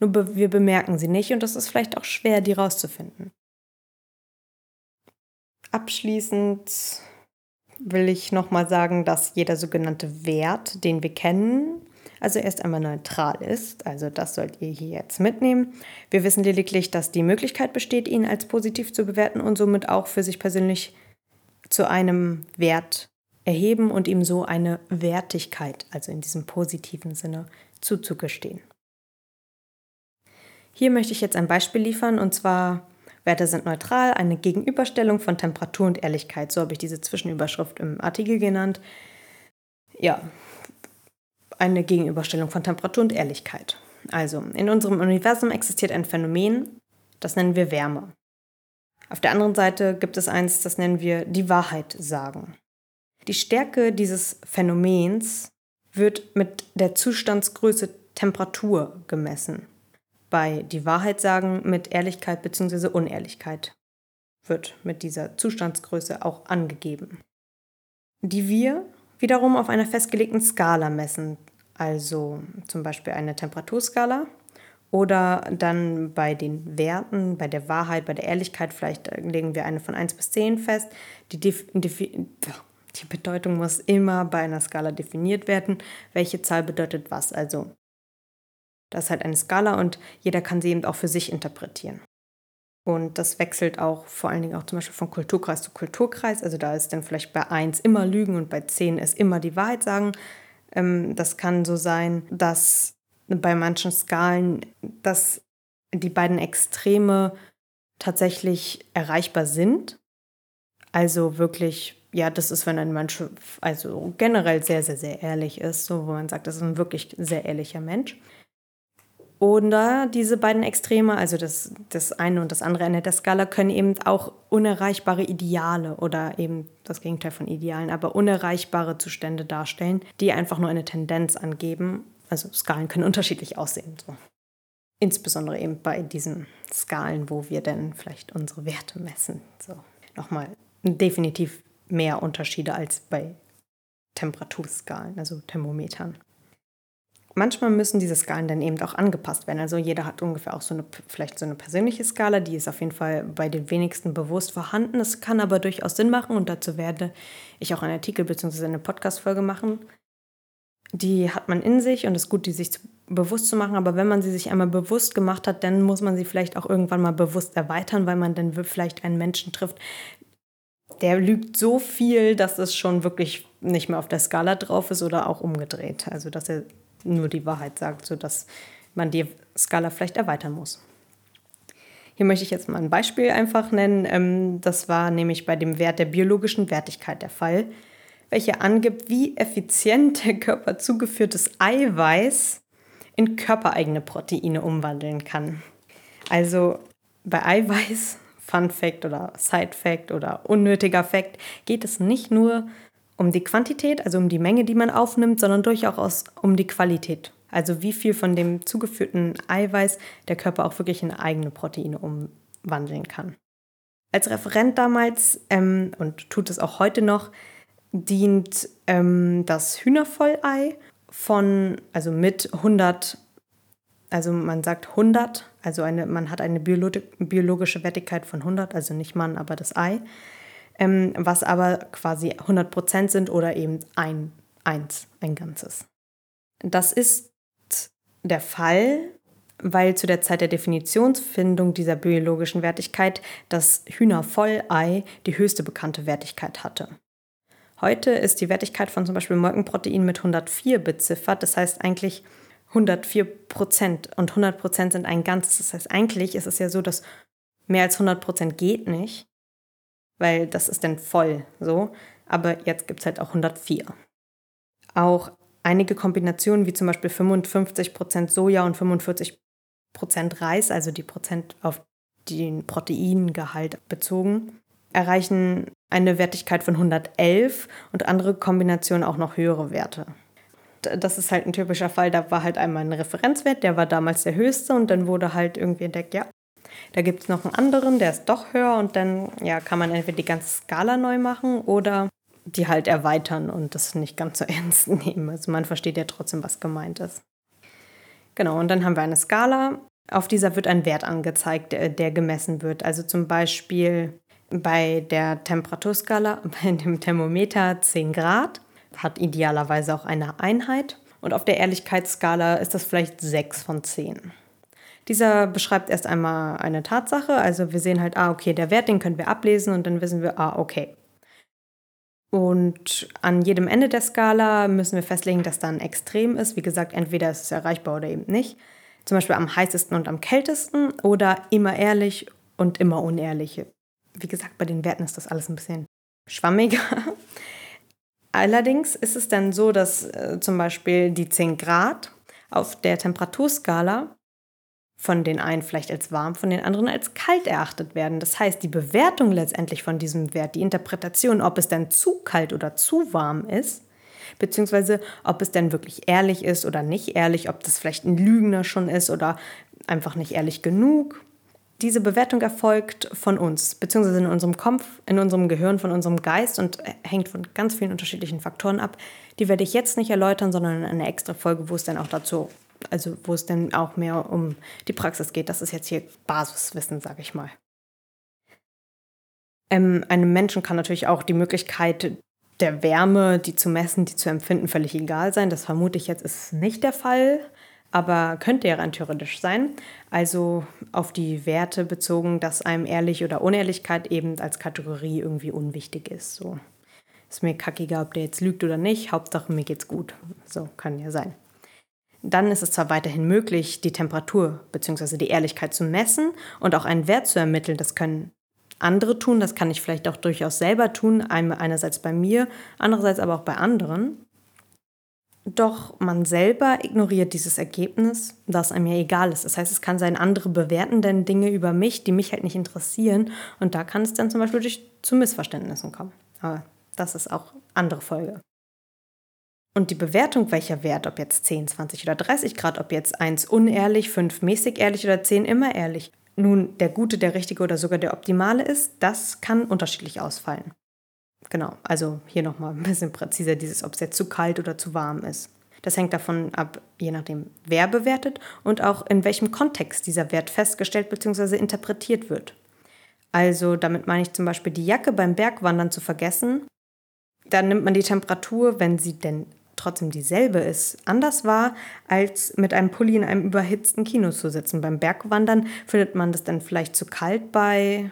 Nur be wir bemerken sie nicht und es ist vielleicht auch schwer, die rauszufinden. Abschließend will ich nochmal sagen, dass jeder sogenannte Wert, den wir kennen, also erst einmal neutral ist. Also das sollt ihr hier jetzt mitnehmen. Wir wissen lediglich, dass die Möglichkeit besteht, ihn als positiv zu bewerten und somit auch für sich persönlich zu einem Wert erheben und ihm so eine Wertigkeit, also in diesem positiven Sinne, zuzugestehen. Hier möchte ich jetzt ein Beispiel liefern und zwar Werte sind neutral, eine Gegenüberstellung von Temperatur und Ehrlichkeit. So habe ich diese Zwischenüberschrift im Artikel genannt. Ja, eine Gegenüberstellung von Temperatur und Ehrlichkeit. Also, in unserem Universum existiert ein Phänomen, das nennen wir Wärme. Auf der anderen Seite gibt es eins, das nennen wir die Wahrheit sagen. Die Stärke dieses Phänomens wird mit der Zustandsgröße Temperatur gemessen. Bei die Wahrheit sagen mit Ehrlichkeit bzw. Unehrlichkeit wird mit dieser Zustandsgröße auch angegeben. Die wir wiederum auf einer festgelegten Skala messen, also zum Beispiel eine Temperaturskala oder dann bei den Werten, bei der Wahrheit, bei der Ehrlichkeit, vielleicht legen wir eine von 1 bis 10 fest. Die, die Bedeutung muss immer bei einer Skala definiert werden. Welche Zahl bedeutet was? Also, das ist halt eine Skala und jeder kann sie eben auch für sich interpretieren. Und das wechselt auch vor allen Dingen auch zum Beispiel von Kulturkreis zu Kulturkreis. Also da ist dann vielleicht bei 1 immer Lügen und bei 10 ist immer die Wahrheit sagen. Ähm, das kann so sein, dass bei manchen Skalen, dass die beiden Extreme tatsächlich erreichbar sind. Also wirklich, ja, das ist, wenn ein Mensch also generell sehr, sehr, sehr ehrlich ist, so wo man sagt, das ist ein wirklich sehr ehrlicher Mensch. Oder diese beiden Extreme, also das, das eine und das andere Ende der Skala, können eben auch unerreichbare Ideale oder eben das Gegenteil von Idealen, aber unerreichbare Zustände darstellen, die einfach nur eine Tendenz angeben. Also Skalen können unterschiedlich aussehen. So. Insbesondere eben bei diesen Skalen, wo wir dann vielleicht unsere Werte messen. So. Nochmal definitiv mehr Unterschiede als bei Temperaturskalen, also Thermometern. Manchmal müssen diese Skalen dann eben auch angepasst werden. Also jeder hat ungefähr auch so eine, vielleicht so eine persönliche Skala, die ist auf jeden Fall bei den wenigsten bewusst vorhanden. Es kann aber durchaus Sinn machen und dazu werde ich auch einen Artikel bzw. eine Podcast-Folge machen. Die hat man in sich und es ist gut, die sich bewusst zu machen. Aber wenn man sie sich einmal bewusst gemacht hat, dann muss man sie vielleicht auch irgendwann mal bewusst erweitern, weil man dann vielleicht einen Menschen trifft, der lügt so viel, dass es schon wirklich nicht mehr auf der Skala drauf ist oder auch umgedreht. Also dass er nur die Wahrheit sagt, sodass man die Skala vielleicht erweitern muss. Hier möchte ich jetzt mal ein Beispiel einfach nennen. Ähm, das war nämlich bei dem Wert der biologischen Wertigkeit der Fall, welcher angibt, wie effizient der Körper zugeführtes Eiweiß in körpereigene Proteine umwandeln kann. Also bei Eiweiß, Fun Fact oder Side Fact oder unnötiger Fact, geht es nicht nur um die Quantität, also um die Menge, die man aufnimmt, sondern durchaus um die Qualität. Also wie viel von dem zugeführten Eiweiß der Körper auch wirklich in eigene Proteine umwandeln kann. Als Referent damals ähm, und tut es auch heute noch, dient ähm, das Hühnervollei von, also mit 100, also man sagt 100, also eine, man hat eine biologische Wertigkeit von 100, also nicht Mann, aber das Ei ähm, was aber quasi 100% sind oder eben ein, eins, ein Ganzes. Das ist der Fall, weil zu der Zeit der Definitionsfindung dieser biologischen Wertigkeit das Hühnervollei die höchste bekannte Wertigkeit hatte. Heute ist die Wertigkeit von zum Beispiel Molkenprotein mit 104 beziffert. Das heißt eigentlich 104 Prozent und 100 Prozent sind ein Ganzes. Das heißt eigentlich ist es ja so, dass mehr als 100 Prozent geht nicht weil das ist dann voll so. Aber jetzt gibt es halt auch 104. auch einige Kombinationen, wie zum Beispiel 55% Soja und 45% Reis, also die Prozent auf den Proteingehalt bezogen, erreichen eine Wertigkeit von 111 und andere Kombinationen auch noch höhere Werte. Das ist halt ein typischer Fall, da war halt einmal ein Referenzwert, der war damals der höchste und dann wurde halt irgendwie entdeckt, ja, da gibt es noch einen anderen, der ist doch höher und dann ja, kann man entweder die ganze Skala neu machen oder die halt erweitern und das nicht ganz so <laughs> ernst nehmen. Also man versteht ja trotzdem, was gemeint ist. Genau, und dann haben wir eine Skala. Auf dieser wird ein Wert angezeigt, der, gemessen wird. Also zum Beispiel bei der Temperaturskala, <laughs> bei dem Thermometer 10 Grad, hat idealerweise auch eine Einheit. Und auf der Ehrlichkeitsskala ist das vielleicht 6 von 10. Dieser beschreibt erst einmal eine Tatsache. Also wir sehen halt, ah, okay, der Wert, den können wir ablesen und dann wissen wir, ah, okay. Und an jedem Ende der Skala müssen wir festlegen, dass da ein Extrem ist. Wie gesagt, entweder ist es erreichbar oder eben nicht. Zum Beispiel am heißesten und am kältesten oder immer ehrlich und immer unehrlich. Wie gesagt, bei den Werten ist das alles ein bisschen schwammiger. <laughs> Allerdings ist es dann so, dass äh, zum Beispiel die 10 Grad auf der Temperaturskala von den einen vielleicht als warm, von den anderen als kalt erachtet werden. Das heißt, die Bewertung letztendlich von diesem Wert, die Interpretation, ob es dann zu kalt oder zu warm ist, beziehungsweise ob es denn wirklich ehrlich ist oder nicht ehrlich, ob das vielleicht ein Lügner schon ist oder einfach nicht ehrlich genug. Diese Bewertung erfolgt von uns, beziehungsweise in unserem Kopf, in unserem Gehirn, von unserem Geist und hängt von ganz vielen unterschiedlichen Faktoren ab. Die werde ich jetzt nicht erläutern, sondern in einer extra Folge, wo es dann auch dazu also wo es dann auch mehr um die Praxis geht. Das ist jetzt hier Basiswissen, sage ich mal. Ähm, einem Menschen kann natürlich auch die Möglichkeit der Wärme, die zu messen, die zu empfinden, völlig egal sein. Das vermute ich jetzt ist nicht der Fall, aber könnte ja rein theoretisch sein. Also auf die Werte bezogen, dass einem Ehrlich oder Unehrlichkeit eben als Kategorie irgendwie unwichtig ist. So ist mir kackiger, ob der jetzt lügt oder nicht. Hauptsache mir geht's gut. So kann ja sein. Dann ist es zwar weiterhin möglich, die Temperatur bzw. die Ehrlichkeit zu messen und auch einen Wert zu ermitteln. Das können andere tun, das kann ich vielleicht auch durchaus selber tun, einerseits bei mir, andererseits aber auch bei anderen. Doch man selber ignoriert dieses Ergebnis, das einem ja egal ist. Das heißt, es kann sein, andere bewerten dann Dinge über mich, die mich halt nicht interessieren. Und da kann es dann zum Beispiel durch, zu Missverständnissen kommen. Aber das ist auch andere Folge. Und die Bewertung, welcher Wert, ob jetzt 10, 20 oder 30 Grad, ob jetzt 1 unehrlich, 5 mäßig ehrlich oder 10 immer ehrlich, nun der gute, der richtige oder sogar der optimale ist, das kann unterschiedlich ausfallen. Genau, also hier nochmal ein bisschen präziser dieses, ob es jetzt zu kalt oder zu warm ist. Das hängt davon ab, je nachdem, wer bewertet und auch in welchem Kontext dieser Wert festgestellt bzw. interpretiert wird. Also damit meine ich zum Beispiel die Jacke beim Bergwandern zu vergessen. Dann nimmt man die Temperatur, wenn sie denn trotzdem dieselbe ist, anders war, als mit einem Pulli in einem überhitzten Kino zu sitzen. Beim Bergwandern findet man das dann vielleicht zu kalt bei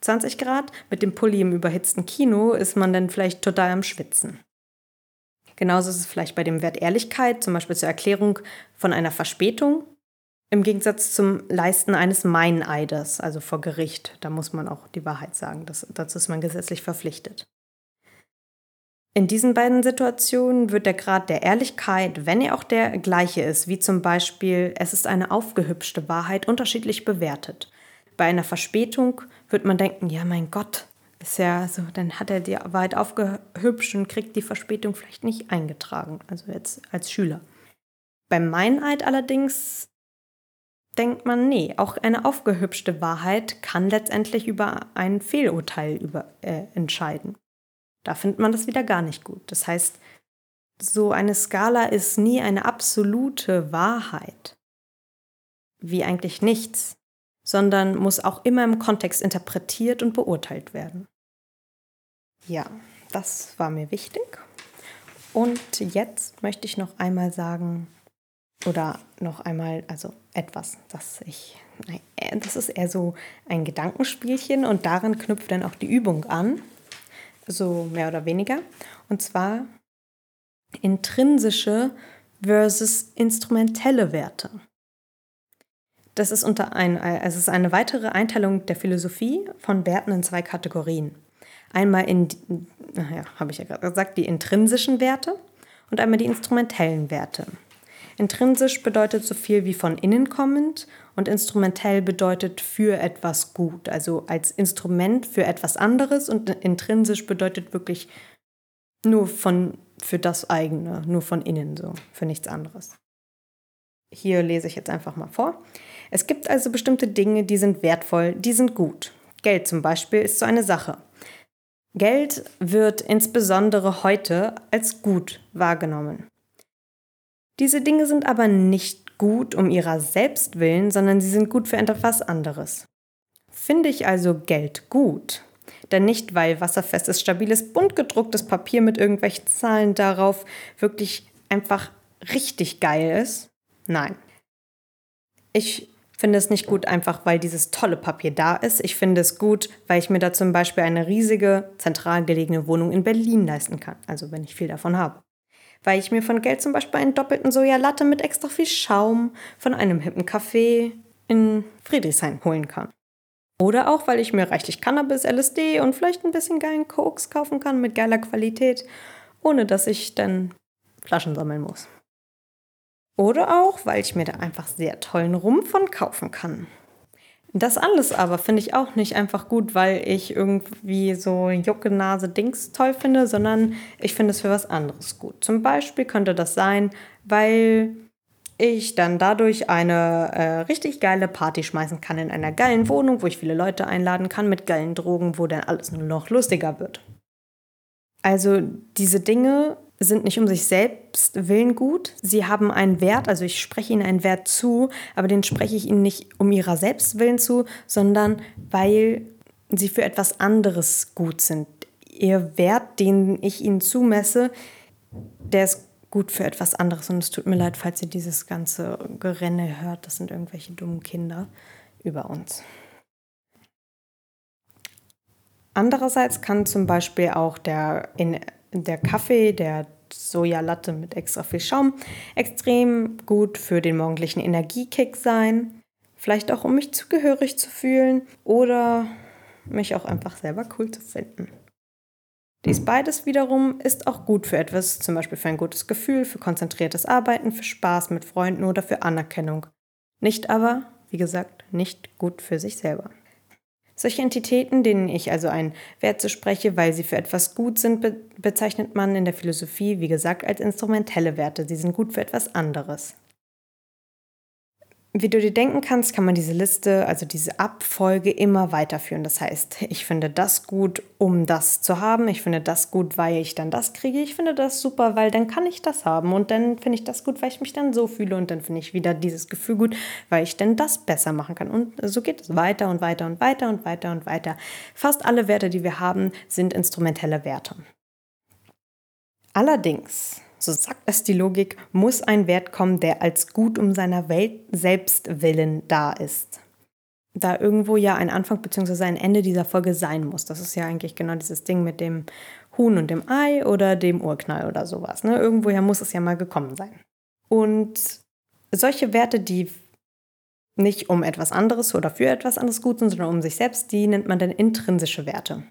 20 Grad. Mit dem Pulli im überhitzten Kino ist man dann vielleicht total am Schwitzen. Genauso ist es vielleicht bei dem Wert Ehrlichkeit, zum Beispiel zur Erklärung von einer Verspätung. Im Gegensatz zum Leisten eines Meineides, also vor Gericht. Da muss man auch die Wahrheit sagen. Das, dazu ist man gesetzlich verpflichtet. In diesen beiden Situationen wird der Grad der Ehrlichkeit, wenn er auch der gleiche ist, wie zum Beispiel es ist eine aufgehübschte Wahrheit, unterschiedlich bewertet. Bei einer Verspätung wird man denken, ja mein Gott, ist ja so, dann hat er die Wahrheit aufgehübscht und kriegt die Verspätung vielleicht nicht eingetragen, also jetzt als Schüler. Beim Meineid allerdings denkt man, nee, auch eine aufgehübschte Wahrheit kann letztendlich über ein Fehlurteil über, äh, entscheiden. Da findet man das wieder gar nicht gut. Das heißt, so eine Skala ist nie eine absolute Wahrheit, wie eigentlich nichts, sondern muss auch immer im Kontext interpretiert und beurteilt werden. Ja, das war mir wichtig. Und jetzt möchte ich noch einmal sagen, oder noch einmal, also etwas, das ich, das ist eher so ein Gedankenspielchen und daran knüpft dann auch die Übung an so mehr oder weniger. Und zwar intrinsische versus instrumentelle Werte. Das ist, unter ein, es ist eine weitere Einteilung der Philosophie von Werten in zwei Kategorien. Einmal in, ja, habe ich ja gerade gesagt, die intrinsischen Werte und einmal die instrumentellen Werte. Intrinsisch bedeutet so viel wie von innen kommend und instrumentell bedeutet für etwas gut, also als Instrument für etwas anderes und intrinsisch bedeutet wirklich nur von für das eigene, nur von innen so, für nichts anderes. Hier lese ich jetzt einfach mal vor. Es gibt also bestimmte Dinge, die sind wertvoll, die sind gut. Geld zum Beispiel ist so eine Sache. Geld wird insbesondere heute als gut wahrgenommen. Diese Dinge sind aber nicht gut um ihrer selbst willen, sondern sie sind gut für etwas anderes. Finde ich also Geld gut? Denn nicht, weil wasserfestes, stabiles, bunt gedrucktes Papier mit irgendwelchen Zahlen darauf wirklich einfach richtig geil ist. Nein. Ich finde es nicht gut, einfach weil dieses tolle Papier da ist. Ich finde es gut, weil ich mir da zum Beispiel eine riesige, zentral gelegene Wohnung in Berlin leisten kann. Also wenn ich viel davon habe weil ich mir von Geld zum Beispiel einen doppelten Sojalatte mit extra viel Schaum von einem hippen Café in Friedrichshain holen kann. Oder auch, weil ich mir reichlich Cannabis, LSD und vielleicht ein bisschen geilen Koks kaufen kann mit geiler Qualität, ohne dass ich dann Flaschen sammeln muss. Oder auch, weil ich mir da einfach sehr tollen Rum von kaufen kann. Das alles aber finde ich auch nicht einfach gut, weil ich irgendwie so Jucke-Nase-Dings toll finde, sondern ich finde es für was anderes gut. Zum Beispiel könnte das sein, weil ich dann dadurch eine äh, richtig geile Party schmeißen kann in einer geilen Wohnung, wo ich viele Leute einladen kann mit geilen Drogen, wo dann alles nur noch lustiger wird. Also diese Dinge sind nicht um sich selbst willen gut. Sie haben einen Wert, also ich spreche ihnen einen Wert zu, aber den spreche ich ihnen nicht um ihrer selbst willen zu, sondern weil sie für etwas anderes gut sind. Ihr Wert, den ich ihnen zumesse, der ist gut für etwas anderes. Und es tut mir leid, falls ihr dieses ganze Gerenne hört. Das sind irgendwelche dummen Kinder über uns. Andererseits kann zum Beispiel auch der in der Kaffee, der Sojalatte mit extra viel Schaum, extrem gut für den morgendlichen Energiekick sein. Vielleicht auch, um mich zugehörig zu fühlen oder mich auch einfach selber cool zu finden. Dies beides wiederum ist auch gut für etwas, zum Beispiel für ein gutes Gefühl, für konzentriertes Arbeiten, für Spaß mit Freunden oder für Anerkennung. Nicht aber, wie gesagt, nicht gut für sich selber. Solche Entitäten, denen ich also einen Wert zuspreche, weil sie für etwas gut sind, be bezeichnet man in der Philosophie, wie gesagt, als instrumentelle Werte. Sie sind gut für etwas anderes. Wie du dir denken kannst, kann man diese Liste, also diese Abfolge immer weiterführen. Das heißt, ich finde das gut, um das zu haben. Ich finde das gut, weil ich dann das kriege. Ich finde das super, weil dann kann ich das haben. Und dann finde ich das gut, weil ich mich dann so fühle. Und dann finde ich wieder dieses Gefühl gut, weil ich dann das besser machen kann. Und so geht es weiter und weiter und weiter und weiter und weiter. Fast alle Werte, die wir haben, sind instrumentelle Werte. Allerdings so sagt es die Logik, muss ein Wert kommen, der als gut um seiner Welt selbst willen da ist. Da irgendwo ja ein Anfang bzw. ein Ende dieser Folge sein muss. Das ist ja eigentlich genau dieses Ding mit dem Huhn und dem Ei oder dem Urknall oder sowas. Ne? Irgendwoher muss es ja mal gekommen sein. Und solche Werte, die nicht um etwas anderes oder für etwas anderes gut sind, sondern um sich selbst, die nennt man dann intrinsische Werte.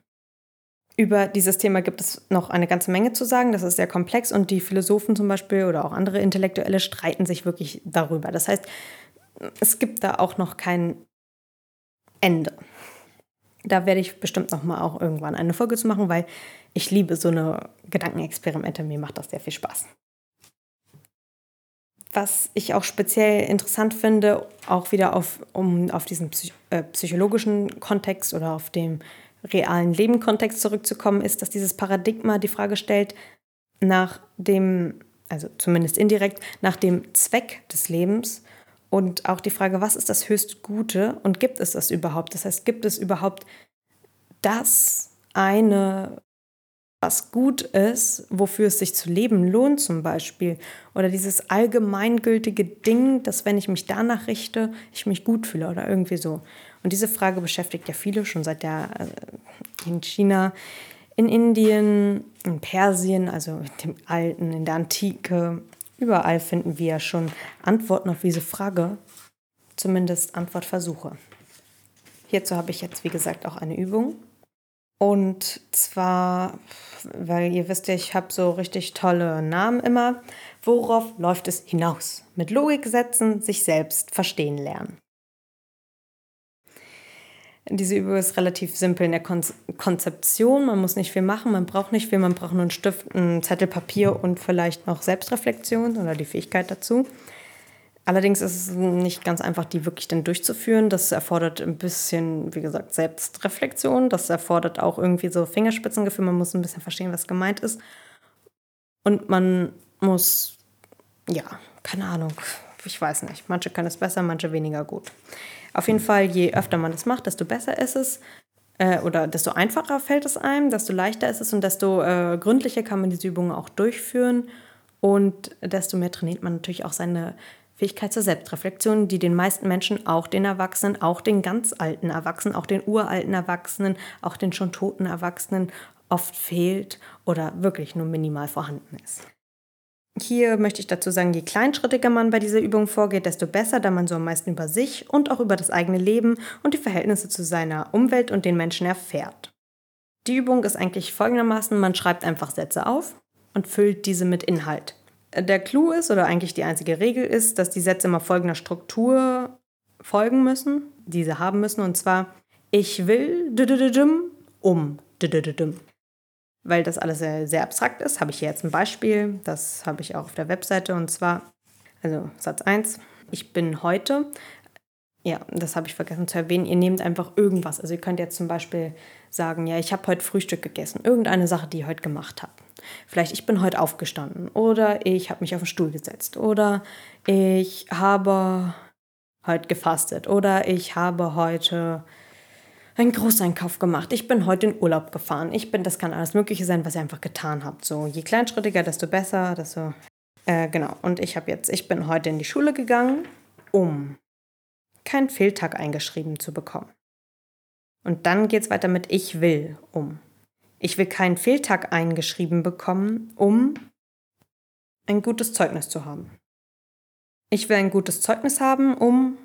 Über dieses Thema gibt es noch eine ganze Menge zu sagen. Das ist sehr komplex und die Philosophen zum Beispiel oder auch andere Intellektuelle streiten sich wirklich darüber. Das heißt, es gibt da auch noch kein Ende. Da werde ich bestimmt noch mal auch irgendwann eine Folge zu machen, weil ich liebe so eine Gedankenexperimente. Mir macht das sehr viel Spaß. Was ich auch speziell interessant finde, auch wieder auf, um auf diesen psych äh, psychologischen Kontext oder auf dem realen Lebenkontext zurückzukommen, ist, dass dieses Paradigma die Frage stellt nach dem, also zumindest indirekt, nach dem Zweck des Lebens und auch die Frage, was ist das höchst Gute und gibt es das überhaupt? Das heißt, gibt es überhaupt das eine, was gut ist, wofür es sich zu leben lohnt zum Beispiel? Oder dieses allgemeingültige Ding, dass wenn ich mich danach richte, ich mich gut fühle oder irgendwie so. Und diese Frage beschäftigt ja viele schon seit der äh, in China, in Indien, in Persien, also dem Alten, in der Antike. Überall finden wir schon Antworten auf diese Frage, zumindest Antwortversuche. Hierzu habe ich jetzt, wie gesagt, auch eine Übung. Und zwar, weil ihr wisst ja, ich habe so richtig tolle Namen immer. Worauf läuft es hinaus? Mit Logik setzen, sich selbst verstehen lernen. Diese Übung ist relativ simpel in der Kon Konzeption. Man muss nicht viel machen, man braucht nicht viel, man braucht nur einen Stift, einen Zettel Papier und vielleicht noch Selbstreflexion oder die Fähigkeit dazu. Allerdings ist es nicht ganz einfach, die wirklich dann durchzuführen. Das erfordert ein bisschen, wie gesagt, Selbstreflexion. Das erfordert auch irgendwie so Fingerspitzengefühl. Man muss ein bisschen verstehen, was gemeint ist. Und man muss, ja, keine Ahnung, ich weiß nicht. Manche können es besser, manche weniger gut. Auf jeden Fall, je öfter man es macht, desto besser ist es. Äh, oder desto einfacher fällt es einem, desto leichter ist es und desto äh, gründlicher kann man diese Übungen auch durchführen. Und desto mehr trainiert man natürlich auch seine Fähigkeit zur Selbstreflexion, die den meisten Menschen, auch den Erwachsenen, auch den ganz alten Erwachsenen, auch den uralten Erwachsenen, auch den schon toten Erwachsenen oft fehlt oder wirklich nur minimal vorhanden ist. Hier möchte ich dazu sagen, je kleinschrittiger man bei dieser Übung vorgeht, desto besser, da man so am meisten über sich und auch über das eigene Leben und die Verhältnisse zu seiner Umwelt und den Menschen erfährt. Die Übung ist eigentlich folgendermaßen, man schreibt einfach Sätze auf und füllt diese mit Inhalt. Der Clou ist, oder eigentlich die einzige Regel ist, dass die Sätze immer folgender Struktur folgen müssen, diese haben müssen, und zwar ich will um weil das alles sehr, sehr abstrakt ist, habe ich hier jetzt ein Beispiel. Das habe ich auch auf der Webseite. Und zwar, also Satz 1, ich bin heute. Ja, das habe ich vergessen zu erwähnen. Ihr nehmt einfach irgendwas. Also ihr könnt jetzt zum Beispiel sagen, ja, ich habe heute Frühstück gegessen. Irgendeine Sache, die ihr heute gemacht habt. Vielleicht, ich bin heute aufgestanden. Oder ich habe mich auf den Stuhl gesetzt. Oder ich habe heute gefastet. Oder ich habe heute einen Großeinkauf gemacht. Ich bin heute in Urlaub gefahren. Ich bin, das kann alles Mögliche sein, was ihr einfach getan habt. So, je kleinschrittiger, desto besser, desto. Äh, genau. Und ich habe jetzt, ich bin heute in die Schule gegangen, um keinen Fehltag eingeschrieben zu bekommen. Und dann geht es weiter mit Ich will um. Ich will keinen Fehltag eingeschrieben bekommen, um ein gutes Zeugnis zu haben. Ich will ein gutes Zeugnis haben, um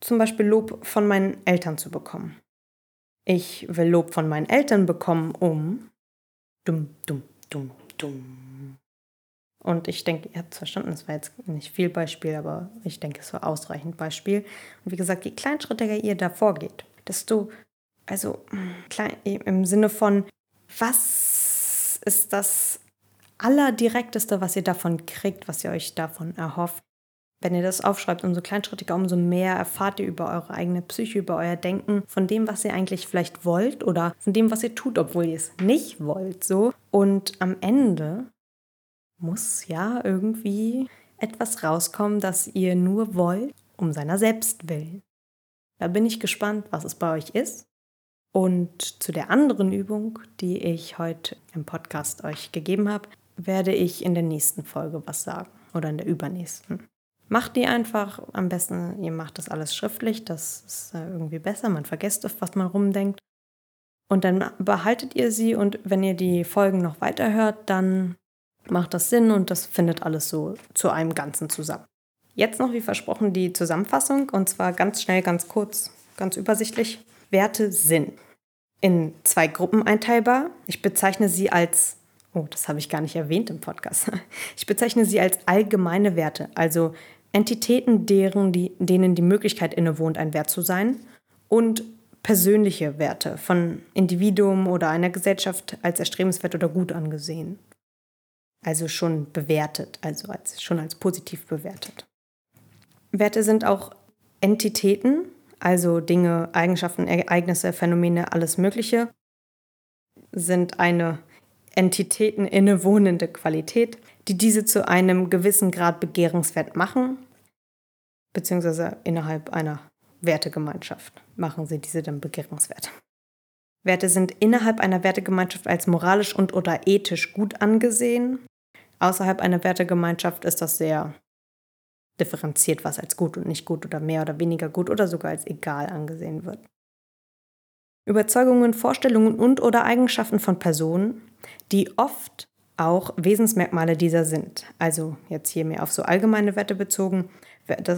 zum Beispiel Lob von meinen Eltern zu bekommen. Ich will Lob von meinen Eltern bekommen, um dumm, dumm, dumm, dumm. Und ich denke, ihr habt es verstanden, das war jetzt nicht viel Beispiel, aber ich denke, es war ausreichend Beispiel. Und wie gesagt, je kleinschrittiger ihr da vorgeht, desto, also klein, im Sinne von, was ist das Allerdirekteste, was ihr davon kriegt, was ihr euch davon erhofft? Wenn ihr das aufschreibt, umso kleinschrittiger, umso mehr erfahrt ihr über eure eigene Psyche, über euer Denken, von dem, was ihr eigentlich vielleicht wollt oder von dem, was ihr tut, obwohl ihr es nicht wollt, so. Und am Ende muss ja irgendwie etwas rauskommen, das ihr nur wollt, um seiner selbst willen. Da bin ich gespannt, was es bei euch ist. Und zu der anderen Übung, die ich heute im Podcast euch gegeben habe, werde ich in der nächsten Folge was sagen oder in der übernächsten. Macht die einfach. Am besten, ihr macht das alles schriftlich. Das ist irgendwie besser. Man vergisst oft, was man rumdenkt. Und dann behaltet ihr sie und wenn ihr die Folgen noch weiterhört, dann macht das Sinn und das findet alles so zu einem Ganzen zusammen. Jetzt noch, wie versprochen, die Zusammenfassung und zwar ganz schnell, ganz kurz, ganz übersichtlich. Werte sind in zwei Gruppen einteilbar. Ich bezeichne sie als, oh, das habe ich gar nicht erwähnt im Podcast. <laughs> Ich bezeichne sie als allgemeine Werte, also Entitäten, deren die, denen die Möglichkeit innewohnt, ein Wert zu sein, und persönliche Werte von Individuum oder einer Gesellschaft als erstrebenswert oder gut angesehen. Also schon bewertet, also als, schon als positiv bewertet. Werte sind auch Entitäten, also Dinge, Eigenschaften, Ereignisse, Phänomene, alles Mögliche, sind eine Entitäten innewohnende Qualität, die diese zu einem gewissen Grad begehrenswert machen, beziehungsweise innerhalb einer Wertegemeinschaft machen sie diese dann begehrenswert. Werte sind innerhalb einer Wertegemeinschaft als moralisch und oder ethisch gut angesehen. Außerhalb einer Wertegemeinschaft ist das sehr differenziert, was als gut und nicht gut oder mehr oder weniger gut oder sogar als egal angesehen wird. Überzeugungen, Vorstellungen und oder Eigenschaften von Personen, die oft auch Wesensmerkmale dieser sind. Also jetzt hier mehr auf so allgemeine Werte bezogen,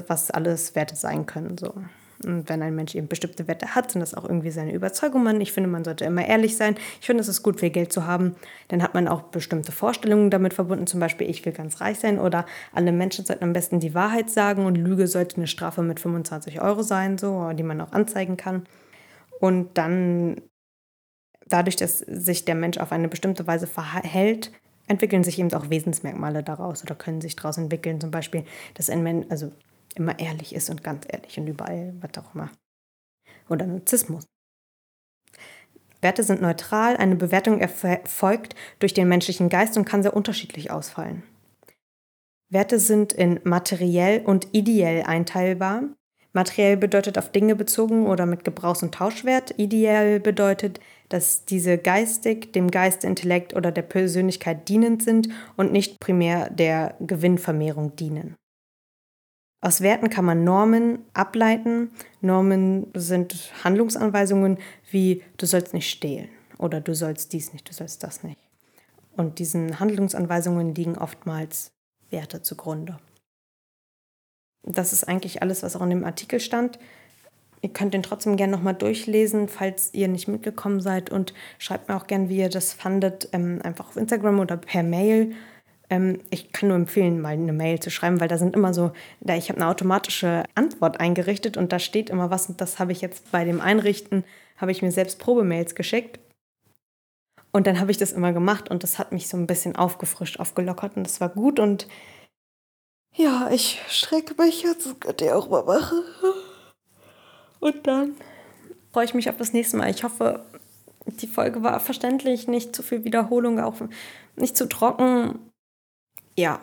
was alles Werte sein können. So. Und wenn ein Mensch eben bestimmte Werte hat, sind das auch irgendwie seine Überzeugungen. Ich finde, man sollte immer ehrlich sein. Ich finde, es ist gut, viel Geld zu haben. Dann hat man auch bestimmte Vorstellungen damit verbunden. Zum Beispiel, ich will ganz reich sein oder alle Menschen sollten am besten die Wahrheit sagen und Lüge sollte eine Strafe mit 25 Euro sein, so, die man auch anzeigen kann. Und dann, dadurch, dass sich der Mensch auf eine bestimmte Weise verhält, entwickeln sich eben auch Wesensmerkmale daraus oder können sich daraus entwickeln. Zum Beispiel, dass ein Mensch also immer ehrlich ist und ganz ehrlich und überall, was auch immer. Oder Narzissmus. Werte sind neutral, eine Bewertung erfolgt durch den menschlichen Geist und kann sehr unterschiedlich ausfallen. Werte sind in materiell und ideell einteilbar. Materiell bedeutet auf Dinge bezogen oder mit Gebrauchs- und Tauschwert. Ideell bedeutet, dass diese geistig, dem Geist, Intellekt oder der Persönlichkeit dienend sind und nicht primär der Gewinnvermehrung dienen. Aus Werten kann man Normen ableiten. Normen sind Handlungsanweisungen wie du sollst nicht stehlen oder du sollst dies nicht, du sollst das nicht. Und diesen Handlungsanweisungen liegen oftmals Werte zugrunde. Das ist eigentlich alles, was auch in dem Artikel stand. Ihr könnt den trotzdem gerne nochmal durchlesen, falls ihr nicht mitgekommen seid. Und schreibt mir auch gerne, wie ihr das fandet, ähm, einfach auf Instagram oder per Mail. Ähm, ich kann nur empfehlen, mal eine Mail zu schreiben, weil da sind immer so, da ich habe eine automatische Antwort eingerichtet und da steht immer was. Und das habe ich jetzt bei dem Einrichten, habe ich mir selbst Probemails geschickt. Und dann habe ich das immer gemacht und das hat mich so ein bisschen aufgefrischt, aufgelockert und das war gut. Und ja, ich strecke mich jetzt. Das könnt ihr auch mal machen. Und dann freue ich mich auf das nächste Mal. Ich hoffe, die Folge war verständlich, nicht zu viel Wiederholung, auch nicht zu trocken. Ja.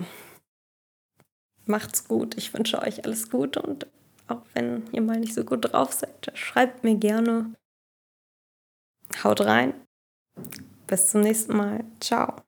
Macht's gut. Ich wünsche euch alles Gute und auch wenn ihr mal nicht so gut drauf seid, schreibt mir gerne. Haut rein. Bis zum nächsten Mal. Ciao.